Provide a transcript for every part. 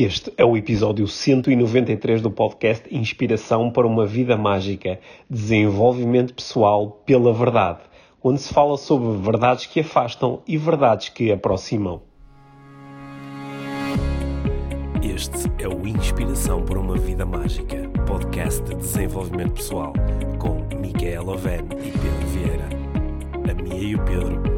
Este é o episódio 193 do podcast Inspiração para uma Vida Mágica Desenvolvimento Pessoal pela Verdade, onde se fala sobre verdades que afastam e verdades que aproximam. Este é o Inspiração para uma Vida Mágica, podcast de desenvolvimento pessoal, com Micaela Oven e Pedro Vieira. A Mia e o Pedro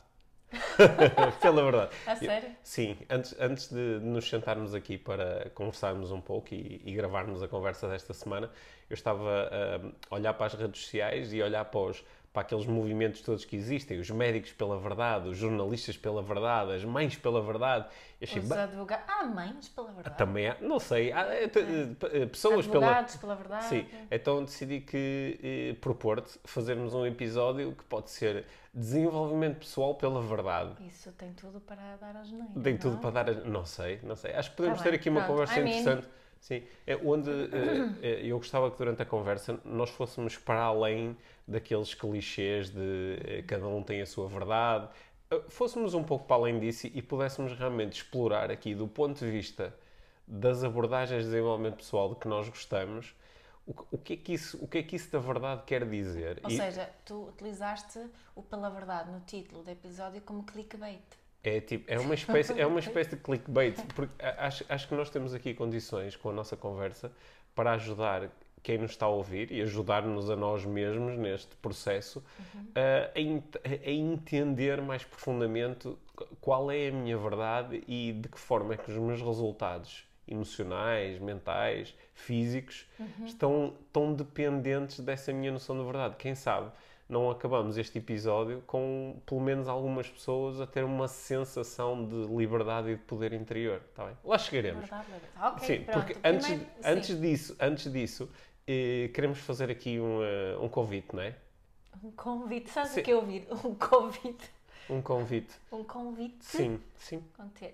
Pela verdade. A sério? Sim, antes, antes de nos sentarmos aqui para conversarmos um pouco e, e gravarmos a conversa desta semana, eu estava a olhar para as redes sociais e olhar para, os, para aqueles movimentos todos que existem, os médicos pela verdade, os jornalistas pela verdade, as mães pela verdade. Eu achei, os advogados. Ah, mães pela verdade. Também há, não sei, há, é. Eh, pessoas Advogados pela... pela verdade. Sim, então decidi que eh, propor-te fazermos um episódio que pode ser desenvolvimento pessoal pela verdade. Isso tem tudo para dar as neiras. Tem tudo não? para dar. A... Não sei, não sei. Acho que podemos Tá ter bem, aqui uma pronto. conversa I mean- interessante. Sim, é onde eh, eh, eu gostava que durante a conversa nós fôssemos para além daqueles clichês de eh, cada um tem a sua verdade, eh, fôssemos um pouco para além disso e pudéssemos realmente explorar aqui do ponto de vista das abordagens de desenvolvimento pessoal de que nós gostamos, o, que- o que é que isso, o que é que isso da verdade quer dizer? Ou E- seja, tu utilizaste o pela verdade no título do episódio como clickbait. É, tipo, é, uma espécie, é uma espécie de clickbait, porque acho, acho que nós temos aqui condições com a nossa conversa para ajudar quem nos está a ouvir e ajudar-nos a nós mesmos neste processo a, a ent- a entender mais profundamente qual é a minha verdade e de que forma é que os meus resultados emocionais, mentais, físicos estão tão dependentes dessa minha noção de verdade. Quem sabe não acabamos este episódio com pelo menos algumas pessoas a ter uma sensação de liberdade e de poder interior, está bem? Lá chegaremos. Verdade, verdade. Ok, Sim, pronto. porque antes, Primeiro- sim. antes disso, antes disso eh, queremos fazer aqui um, eh, um convite, não é? Um convite. Sabes Sim. o que eu ouvir? Um convite. Um convite. Um convite. Sim, sim.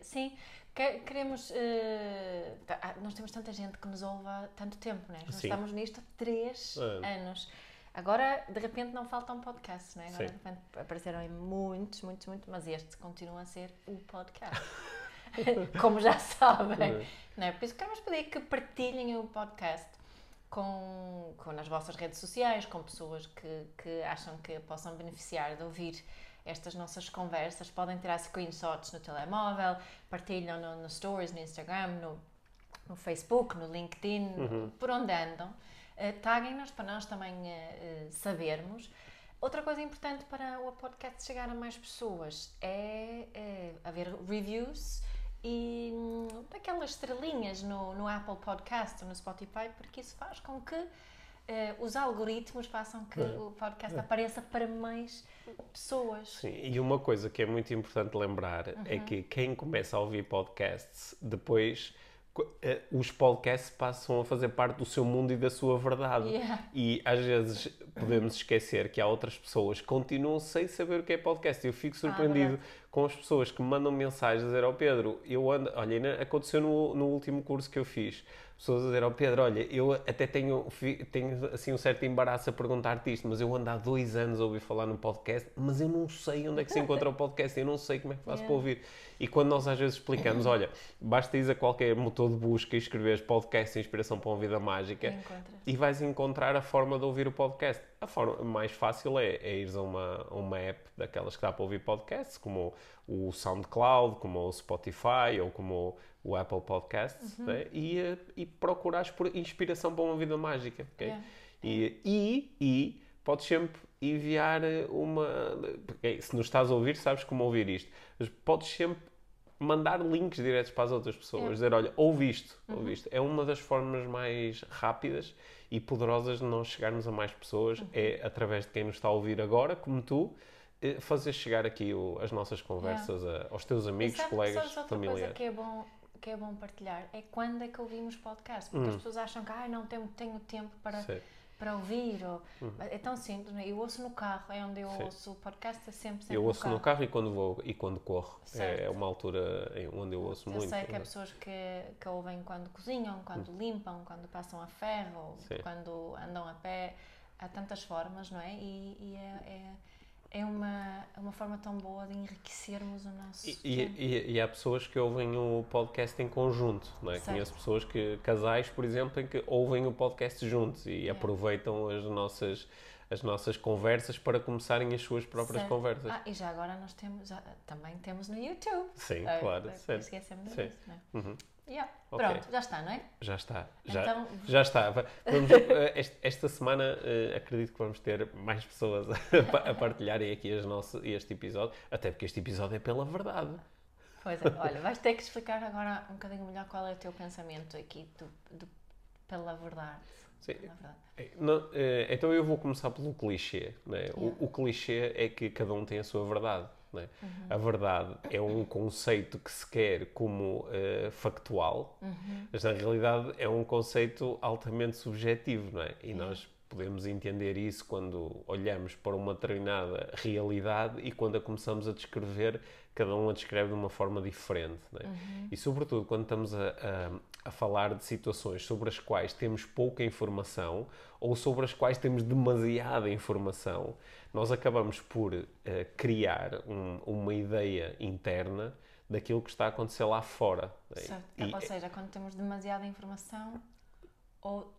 Sim. Que- Queremos. eh, tá- ah, nós temos tanta gente que nos ouve há tanto tempo, né? Nós Sim. estamos nisto há três Anos. anos. Agora, de repente, não faltam podcasts, né? Agora, Sim. de repente, apareceram aí muitos, muitos, muitos, mas este continua a ser o podcast. Como já sabem. Uhum. Não é? Por isso, queremos pedir que partilhem o podcast com, com nas vossas redes sociais, com pessoas que, que acham que possam beneficiar de ouvir estas nossas conversas. Podem tirar screenshots no telemóvel, partilham no, no Stories, no Instagram, no, no Facebook, no LinkedIn, Uhum. por onde andam. Uh, Taguem-nos para nós também uh, sabermos. Outra coisa importante para o podcast chegar a mais pessoas é, é haver reviews e hum, daquelas estrelinhas no, no Apple Podcast ou no Spotify, porque isso faz com que eh, os algoritmos façam que o podcast apareça para mais pessoas. Sim, e uma coisa que é muito importante lembrar é que quem começa a ouvir podcasts, depois os podcasts passam a fazer parte do seu mundo e da sua verdade. Yeah. E às vezes podemos esquecer que há outras pessoas que continuam sem saber o que é podcast. Eu fico surpreendido verdade. com as pessoas que me mandam mensagens a dizer ao Pedro, eu ando, olha, aconteceu no, no último curso que eu fiz. Pessoas a dizer ao Pedro, olha, eu até tenho, tenho assim um certo embaraço a perguntar-te isto, mas eu ando há dois anos a ouvir falar no podcast, mas eu não sei onde é que se encontra o podcast, eu não sei como é que faço Yeah. para ouvir. E quando nós às vezes explicamos, olha, basta ir a qualquer motor de busca e escreveres podcast Inspiração para uma Vida Mágica E vais encontrar a forma de ouvir o podcast. A forma mais fácil é, é ires a uma, a uma app daquelas que dá para ouvir podcasts, como o SoundCloud, como o Spotify ou como o Apple Podcasts, Uhum. né? e, eh, e procurares por inspiração para uma vida mágica. ok? Yeah. E, e, e podes sempre enviar uma. ok, Se nos estás a ouvir, sabes como ouvir isto. Mas podes sempre mandar links diretos para as outras pessoas. Yeah. Dizer, olha, ouve isto, ouve isto. É uma das formas mais rápidas e poderosas de nós chegarmos a mais pessoas. É através de quem nos está a ouvir agora, como tu, eh, fazer chegar aqui o- as nossas conversas a- aos teus amigos, sabe- colegas, sabes outra coisa familiares. que é bom que é bom partilhar é quando é que ouvimos podcast, porque as Hum. pessoas acham que ah, não tenho, tenho tempo para Sim. para ouvir. Ou, É tão simples, não é? Eu ouço no carro, é onde eu Sim. ouço o podcast, é sempre, sempre Eu ouço no no carro e quando vou e quando corro. Certo. É uma altura onde eu ouço Eu muito. sei que há né? pessoas que, que ouvem quando cozinham, quando limpam, quando passam a ferro, Sim. quando andam a pé. Há tantas formas, não é? E, e é, é, é uma, é uma forma tão boa de enriquecermos o nosso E, e- e- há pessoas que ouvem o podcast em conjunto, não é? Certo. Conheço pessoas que, casais, por exemplo, em que ouvem o podcast juntos e aproveitam as nossas, as nossas conversas para começarem as suas próprias Certo. conversas. Ah, e já agora nós temos, também temos no YouTube. Sim, Ah, claro, ah, certo. Esquecemos Sim. disso, não é? Uhum. Yeah. Ok. Pronto, já está, não é? Já está. Já, Então- já está. Va- Vamos, eh, esta semana eh, acredito que vamos ter mais pessoas a, pa- a partilharem aqui as nossas, este episódio, até porque este episódio é pela verdade. Pois é, olha, vais ter que explicar agora um bocadinho melhor qual é o teu pensamento aqui do, do- pela verdade. Sim. Pela verdade. Eh, não, eh, então eu vou começar pelo clichê. Né? Yeah. O, o clichê é que cada um tem a sua verdade. Né? Uhum. A verdade é um conceito que se quer como eh, factual, Uhum. mas na realidade é um conceito altamente subjetivo. Não é? E nós podemos entender isso quando olhamos para uma determinada realidade e quando a começamos a descrever, cada um a descreve de uma forma diferente. É? Uhum. E sobretudo quando estamos a, a, a falar de situações sobre as quais temos pouca informação ou sobre as quais temos demasiada informação, nós acabamos por eh, criar um- uma ideia interna daquilo que está a acontecer lá fora. Certo. E- Ou seja, quando temos demasiada informação ou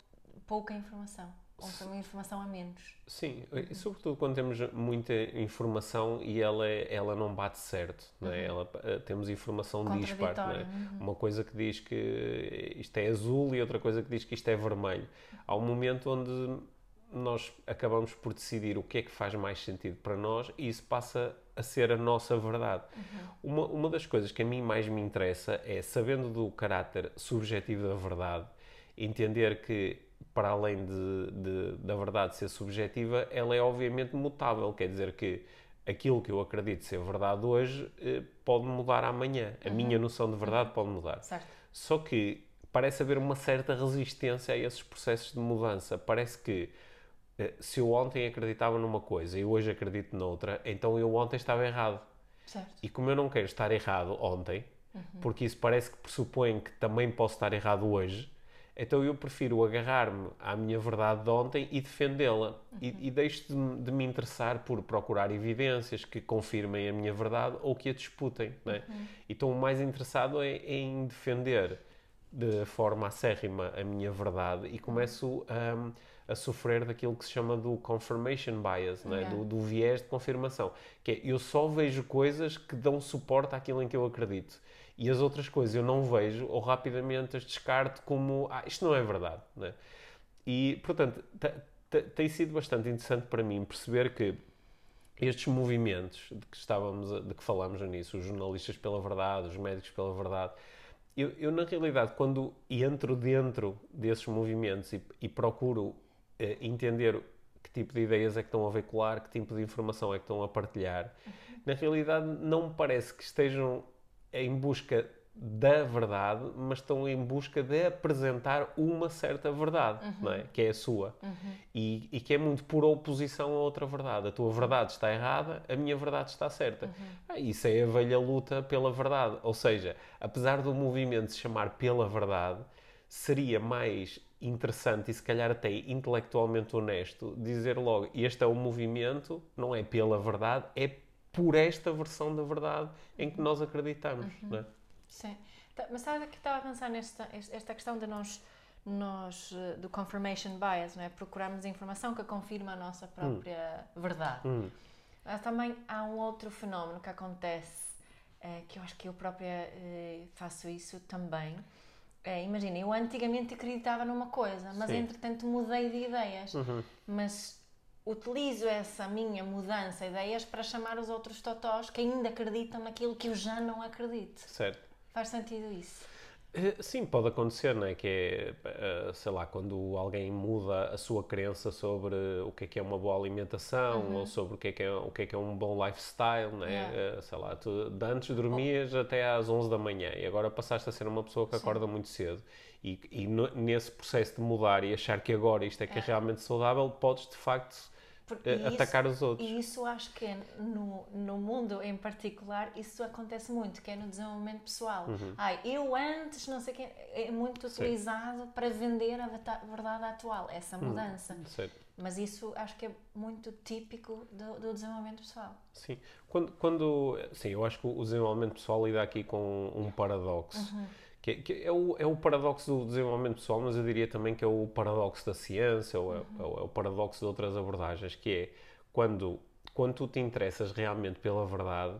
pouca informação. Ou uma informação a menos. Sim, sobretudo quando temos muita informação e ela, é- ela não bate certo, não é? Ela, eh, temos informação dispar, não é? Uhum. Uma coisa que diz que isto é azul e outra coisa que diz que isto é vermelho. Há um momento onde nós acabamos por decidir o que é que faz mais sentido para nós e isso passa a ser a nossa verdade. Uma, uma das coisas que a mim mais me interessa é, sabendo do caráter subjetivo da verdade, entender que, para além de, de- da verdade ser subjetiva, ela é obviamente mutável. Quer dizer que aquilo que eu acredito ser verdade hoje eh, pode mudar amanhã. A minha noção de verdade pode mudar. Certo. Só que parece haver uma certa resistência a esses processos de mudança. Parece que se eu ontem acreditava numa coisa e hoje acredito noutra, então eu ontem estava errado. Certo. E como eu não quero estar errado ontem, porque isso parece que pressupõe que também posso estar errado hoje, então eu prefiro agarrar-me à minha verdade de ontem e defendê-la. E, e deixo de, me- de me interessar por procurar evidências que confirmem a minha verdade ou que a disputem. Não é? E estou mais interessado em, em defender de forma acérrima a minha verdade e começo hum, a sofrer daquilo que se chama do confirmation bias, é? Yeah. do, do viés de confirmação, que é eu só vejo coisas que dão suporte àquilo em que eu acredito e as outras coisas eu não vejo ou rapidamente as descarto como ah, isto não é verdade. Não é? E, portanto, te- te- tem sido bastante interessante para mim perceber que estes movimentos de que estávamos, a- de que falamos no início, os jornalistas pela verdade, os médicos pela verdade, eu, eu, na realidade, quando entro dentro desses movimentos e, e procuro entender que tipo de ideias é que estão a veicular, que tipo de informação é que estão a partilhar, na realidade não me parece que estejam em busca da verdade, mas estão em busca de apresentar uma certa verdade, não é? que é a sua. E, e que é muito por oposição a outra verdade. A tua verdade está errada, a minha verdade está certa. Ah, isso é a velha luta pela verdade. Ou seja, apesar do movimento se chamar pela verdade, seria mais interessante e se calhar até intelectualmente honesto dizer logo este é o movimento, não é pela verdade, é por esta versão da verdade em que nós acreditamos. Não é? Sim. Tá, Mas sabe que estava a pensar nesta esta questão de nós, nós eh, do confirmation bias, não é? Procurarmos informação que confirma a nossa própria verdade. Hum. Mas também há um outro fenómeno que acontece, eh, que eu acho que eu própria eh, faço isso também. É, Imagina, eu antigamente acreditava numa coisa, mas Sim. entretanto mudei de ideias. Uhum. Mas utilizo essa minha mudança de ideias para chamar os outros totós que ainda acreditam naquilo que eu já não acredito. Certo. Faz sentido isso? Eh, sim, pode acontecer, não é? Que é, eh, sei lá, quando alguém muda a sua crença sobre o que é que é uma boa alimentação Uhum. ou sobre o que é que é, o que é, que é um bom lifestyle, não é? Yeah. Eh, Sei lá, tu de antes dormias até às 11 da manhã e agora passaste a ser uma pessoa que acorda muito cedo. E, e no- nesse processo de mudar e achar que agora isto é que é, realmente saudável, podes de facto Por- eh, e isso- atacar os outros. E isso acho que é no, no mundo em particular, isso acontece muito, que é no desenvolvimento pessoal. Uhum. Ai, eu antes, não sei quê, é muito utilizado para vender a verdade atual, essa Uhum. mudança. Certo. Mas isso acho que é muito típico do, do desenvolvimento pessoal. Sim. Quando, quando, sim, eu acho que o desenvolvimento pessoal lida aqui com um paradoxo. Que, é- que é, o, é o paradoxo do desenvolvimento pessoal, mas eu diria também que é o paradoxo da ciência ou é, o- é o paradoxo de outras abordagens, que é quando, quando tu te interessas realmente pela verdade,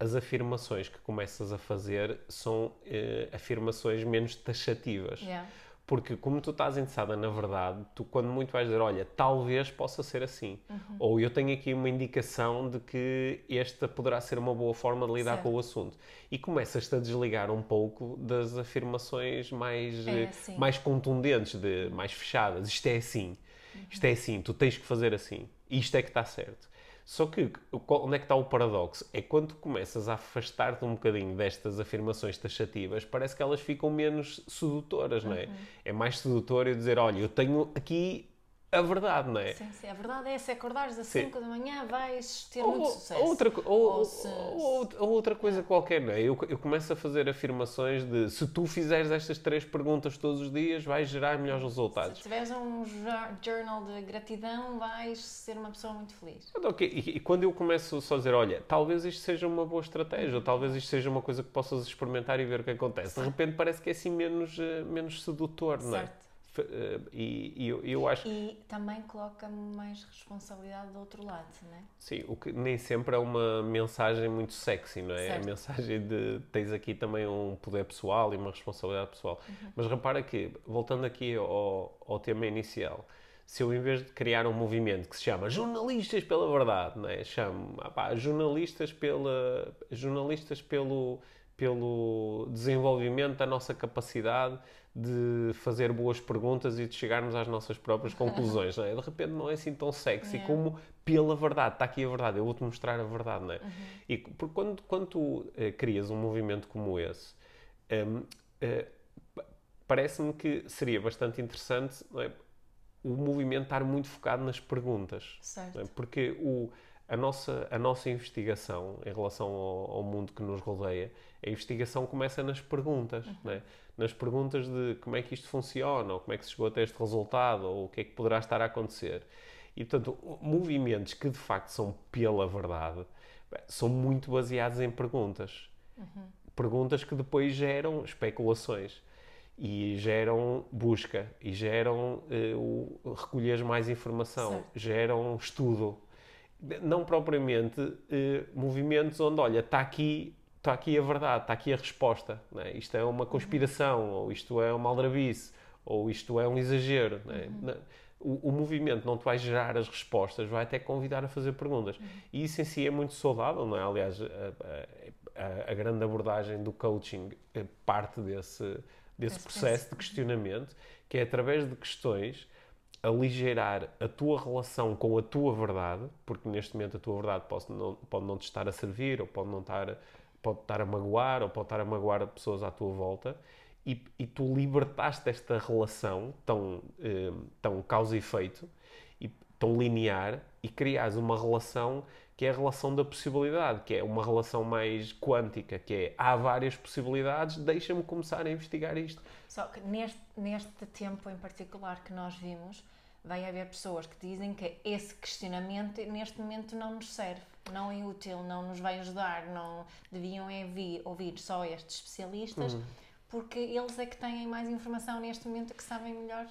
as afirmações que começas a fazer são eh, afirmações menos taxativas. Yeah. Porque como tu estás interessada na verdade, tu quando muito vais dizer, olha, talvez possa ser assim. Ou eu tenho aqui uma indicação de que esta poderá ser uma boa forma de lidar Certo. com o assunto. E começas-te a desligar um pouco das afirmações mais, É assim. mais contundentes, de, mais fechadas. Isto é assim. Isto é assim. Tu tens que fazer assim. Isto é que está certo. Só que onde é que está o paradoxo? É quando tu começas a afastar-te um bocadinho destas afirmações taxativas, parece que elas ficam menos sedutoras, não é? É mais sedutor eu dizer, olha, eu tenho aqui a verdade, não é? Sim, sim. A verdade é se acordares às Sim. 5 da manhã vais ter Ou, muito sucesso. outra, ou, Ou se- ou- ou outra coisa qualquer, não é? Eu, eu começo a fazer afirmações de se tu fizeres estas três perguntas todos os dias, vais gerar melhores resultados. Se tiveres um jo- journal de gratidão, vais ser uma pessoa muito feliz. Mas, ok, E, e quando eu começo só a dizer, olha, talvez isto seja uma boa estratégia, ou talvez isto seja uma coisa que possas experimentar e ver o que acontece, de repente parece que é assim menos, eh, menos sedutor, não é? Eh, E, e eu, eu acho E também coloca mais responsabilidade do outro lado, não é? sim, o que nem sempre é uma mensagem muito sexy, não é? Certo. A mensagem de tens aqui também um poder pessoal e uma responsabilidade pessoal. Uhum. Mas repara que, voltando aqui ao, ao tema inicial, se eu em vez de criar um movimento que se chama Jornalistas pela Verdade, não é? Chamo ah pá, jornalistas, pela, jornalistas pelo, pelo desenvolvimento da nossa capacidade de fazer boas perguntas e de chegarmos às nossas próprias conclusões, não é? De repente não é assim tão sexy Yeah. como pela verdade. Está aqui a verdade, eu vou-te mostrar a verdade, não é? E porque quando, quando tu eh, crias um movimento como esse, hum, eh, pa- parece-me que seria bastante interessante é? o movimento estar muito focado nas perguntas. Certo. não é? Porque o, a, nossa, a nossa investigação em relação ao, ao mundo que nos rodeia, a investigação começa nas perguntas. não é? Nas perguntas de como é que isto funciona, ou como é que se chegou até este resultado, ou o que é que poderá estar a acontecer. E, portanto, movimentos que de facto são pela verdade são muito baseados em perguntas. Perguntas que depois geram especulações e geram busca e geram o, recolher mais informação, Certo. geram estudo. Não propriamente eh, movimentos onde, olha, está aqui, está aqui a verdade, está aqui a resposta. não é? Isto é uma conspiração, ou isto é uma aldrabice, ou isto é um exagero. não é? Na- O, o movimento não te vai gerar as respostas, vai até convidar a fazer perguntas. E isso em si é muito saudável, não é? Aliás, a, a- a- grande abordagem do coaching eh, parte desse, desse processo de questionamento, que é através de questões aligeirar a tua relação com a tua verdade, porque neste momento a tua verdade pode não, pode não te estar a servir, ou pode não estar, pode estar a magoar, ou pode estar a magoar pessoas à tua volta, e, e tu libertaste esta relação tão, eh, tão causa e efeito, e tão linear, e criares uma relação que é a relação da possibilidade, que é uma relação mais quântica, que é há várias possibilidades, deixa-me começar a investigar isto. Só que neste, neste tempo em particular que nós vimos, vai haver pessoas que dizem que esse questionamento neste momento não nos serve, não é útil, não nos vai ajudar, não deviam é vi- ouvir só estes especialistas, porque eles é que têm mais informação neste momento que sabem melhor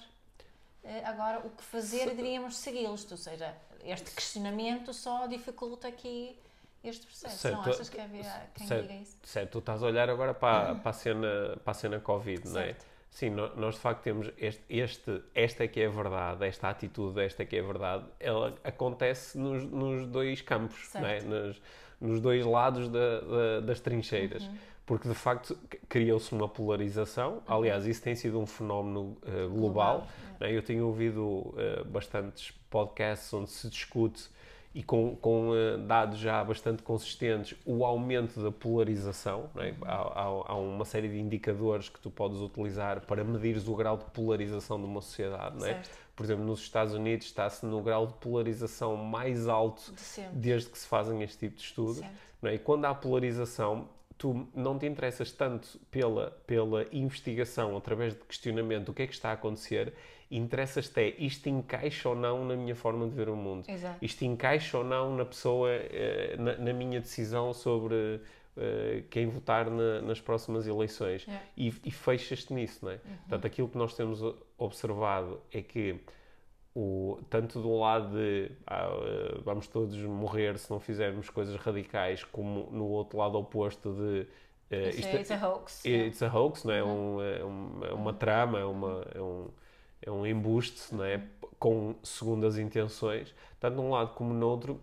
agora o que fazer e devíamos segui-los. Ou seja, este questionamento só dificulta aqui este processo. Certo. Não achas que havia quem certo, diga isso? certo, tu estás a olhar agora para, para, a, cena, para a cena Covid, não é? Certo. Sim, nós de facto temos este, este, esta é que é a verdade, esta atitude, esta é que é a verdade, ela acontece nos, nos dois campos, não é? Certo. nos, nos dois lados da- da- das trincheiras. Uhum. Porque de facto criou-se uma polarização. Uhum. Aliás, isso tem sido um fenómeno uh, global. Né? Eu tenho ouvido uh, bastantes podcasts onde se discute e com, com uh, dados já bastante consistentes o aumento da polarização. É? Há, há, há, uma série de indicadores que tu podes utilizar para medires o grau de polarização de uma sociedade. É? Por exemplo, nos Estados Unidos está-se no grau de polarização mais alto de desde que se fazem este tipo de estudo. É? E quando há polarização, tu não te interessas tanto pela, pela investigação através de questionamento do que é que está a acontecer, interessas-te é isto encaixa ou não na minha forma de ver o mundo. Exato. Isto encaixa ou não na pessoa, eh, na, na minha decisão sobre uh, quem votar na, nas próximas eleições. Yeah. E, e fechas-te nisso, não é? Uhum. Portanto, aquilo que nós temos observado é que o, tanto do lado de ah, eh, vamos todos morrer se não fizermos coisas radicais, como no outro lado oposto de uh, isto, é, it's a hoax. It's a hoax, não é? Uhum. Um, é, um, é uma uhum. trama, é, uma, é, um, é um embuste, não é? Uhum. Com segundas intenções, tanto num lado como no outro,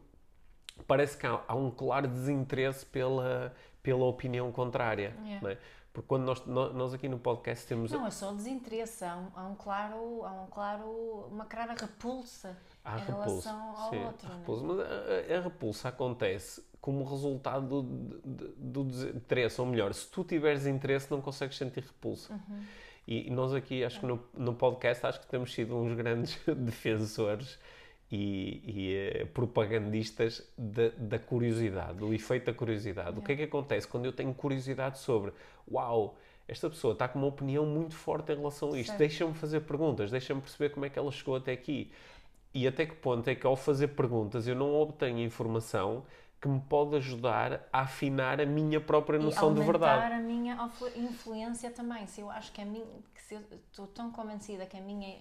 parece que há, há um claro desinteresse pela, pela opinião contrária, yeah. não é? Porque quando nós, nós aqui no podcast temos. Não, é só desinteresse, há um, há um claro, há um claro, uma clara repulsa há em repulsa, relação ao sim, outro. A é? repulsa, mas a, a, repulsa acontece como resultado do, do, do desinteresse, ou melhor, se tu tiveres interesse, não consegues sentir repulsa. Uhum. E nós aqui, acho que no, no podcast, acho que temos sido uns grandes defensores e, e uh, propagandistas da, da, curiosidade, do efeito da curiosidade. O que é que acontece quando eu tenho curiosidade sobre, uau, esta pessoa está com uma opinião muito forte em relação a isto, deixa-me fazer perguntas, deixa-me perceber como é que ela chegou até aqui. E até que ponto é que ao fazer perguntas eu não obtenho informação que me pode ajudar a afinar a minha própria noção de verdade. a minha influência também. Se eu acho que a que se eu estou tão convencida que a minha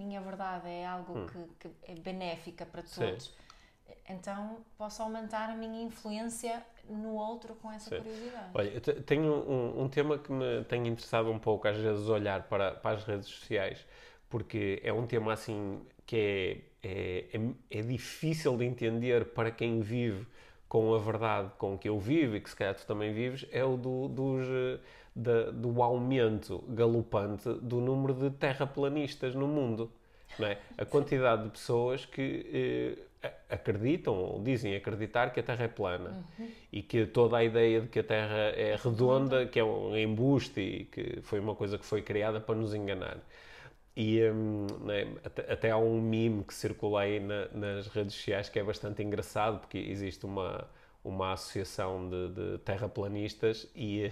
minha verdade é algo hum. que, que, é benéfica para todos, Sim. então posso aumentar a minha influência no outro com essa Sim. curiosidade. Olha, tenho um, um, tema que me tem interessado um pouco, às vezes, olhar para, para as redes sociais, porque é um tema assim que é, é, é, é difícil de entender para quem vive com a verdade com que eu vivo e que se calhar tu também vives, é o do, dos da, do aumento galopante do número de terraplanistas no mundo. Não é? A quantidade de pessoas que eh, acreditam ou dizem acreditar que a Terra é plana uhum. e que toda a ideia de que a Terra é redonda, que é um embuste e que foi uma coisa que foi criada para nos enganar. E um, é? até, até, há um meme que circula aí na, nas redes sociais que é bastante engraçado, porque existe uma, uma associação de, de terraplanistas e,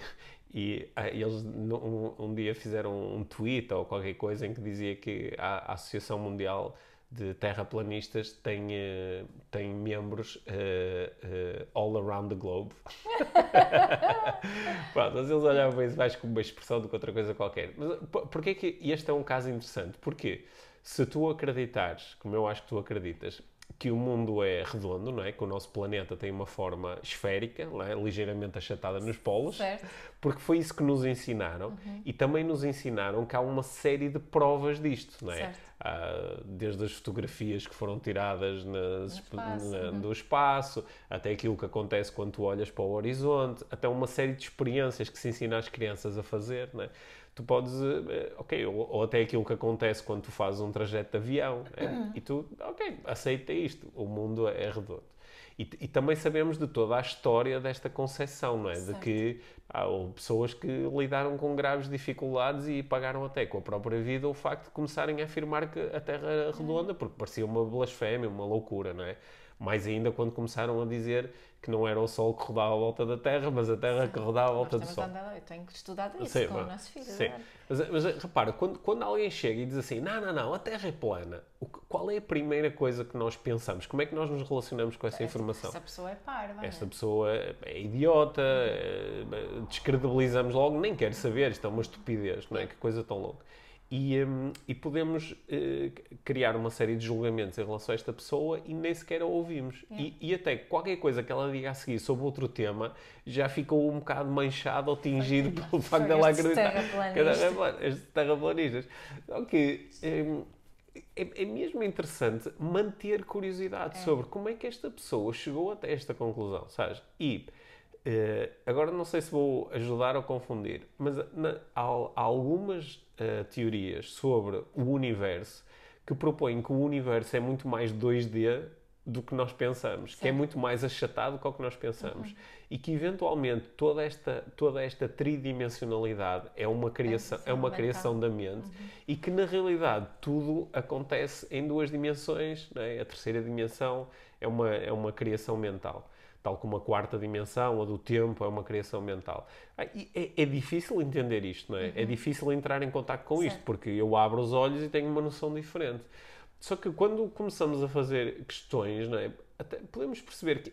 e ah, eles um, um, dia fizeram um tweet ou qualquer coisa em que dizia que a, a Associação Mundial de Terraplanistas tem, uh, tem membros uh, uh, all around the globe. Pronto, mas eles olhavam isso mais como uma expressão do que outra coisa qualquer. Mas porquê que este é um caso interessante? Porque se tu acreditares, como eu acho que tu acreditas, que o mundo é redondo, não é? Que o nosso planeta tem uma forma esférica, é? ligeiramente achatada nos polos, certo. porque foi isso que nos ensinaram uhum. e também nos ensinaram que há uma série de provas disto, não é? Ah, desde as fotografias que foram tiradas nas, espaço, na, uhum. do espaço, até aquilo que acontece quando tu olhas para o horizonte, até uma série de experiências que se ensina às crianças a fazer, não é? Tu podes, uh, ok, ou, ou, até aquilo que acontece quando tu fazes um trajeto de avião, é? uhum. e tu, ok, aceita isto, o mundo é redondo. E, e, também sabemos de toda a história desta concepção, não é? Certo. De que há pessoas que lidaram com graves dificuldades e pagaram até com a própria vida o facto de começarem a afirmar que a Terra era redonda, porque parecia uma blasfémia, uma loucura, não é? Mais ainda quando começaram a dizer que não era o Sol que rodava à volta da Terra, mas a Terra sim. que rodava à volta do Sol. Andado, eu tenho estudado isso sim, com mas, o nosso filho. Sim. Mas, mas, repara, quando, quando alguém chega e diz assim, não, não, não, a Terra é plana, o, qual é a primeira coisa que nós pensamos? Como é que nós nos relacionamos com essa, essa informação? Essa pessoa é parva. Esta pessoa é idiota, é, descredibilizamos logo, nem quer saber, isto é uma estupidez, não é? Que coisa tão louca. E, um, e podemos uh, criar uma série de julgamentos em relação a esta pessoa e nem sequer a ouvimos. É. E, e, até qualquer coisa que ela diga a seguir sobre outro tema já ficou um bocado manchado ou tingido pelo facto dela de acreditar. Estes terraplanistas. Ok. Um, é, é, mesmo interessante manter curiosidade é. sobre como é que esta pessoa chegou até esta conclusão, sabes? E Uh, agora não sei se vou ajudar ou confundir, mas na, há, há, algumas uh, teorias sobre o universo que propõem que o universo é muito mais 2D do que nós pensamos, que é muito mais achatado do que o que nós pensamos. Uhum. E que eventualmente toda esta, toda esta tridimensionalidade é uma criação, é, é uma criação da mente uhum. e que na realidade tudo acontece em duas dimensões, é? a terceira dimensão é uma, é uma criação mental. Tal como a quarta dimensão, a do tempo, é uma criação mental. Ah, é, é, difícil entender isto, não é? é uhum. É difícil entrar em contato com certo. isto, porque eu abro os olhos e tenho uma noção diferente. Só que quando começamos a fazer questões, não é? Até podemos perceber que,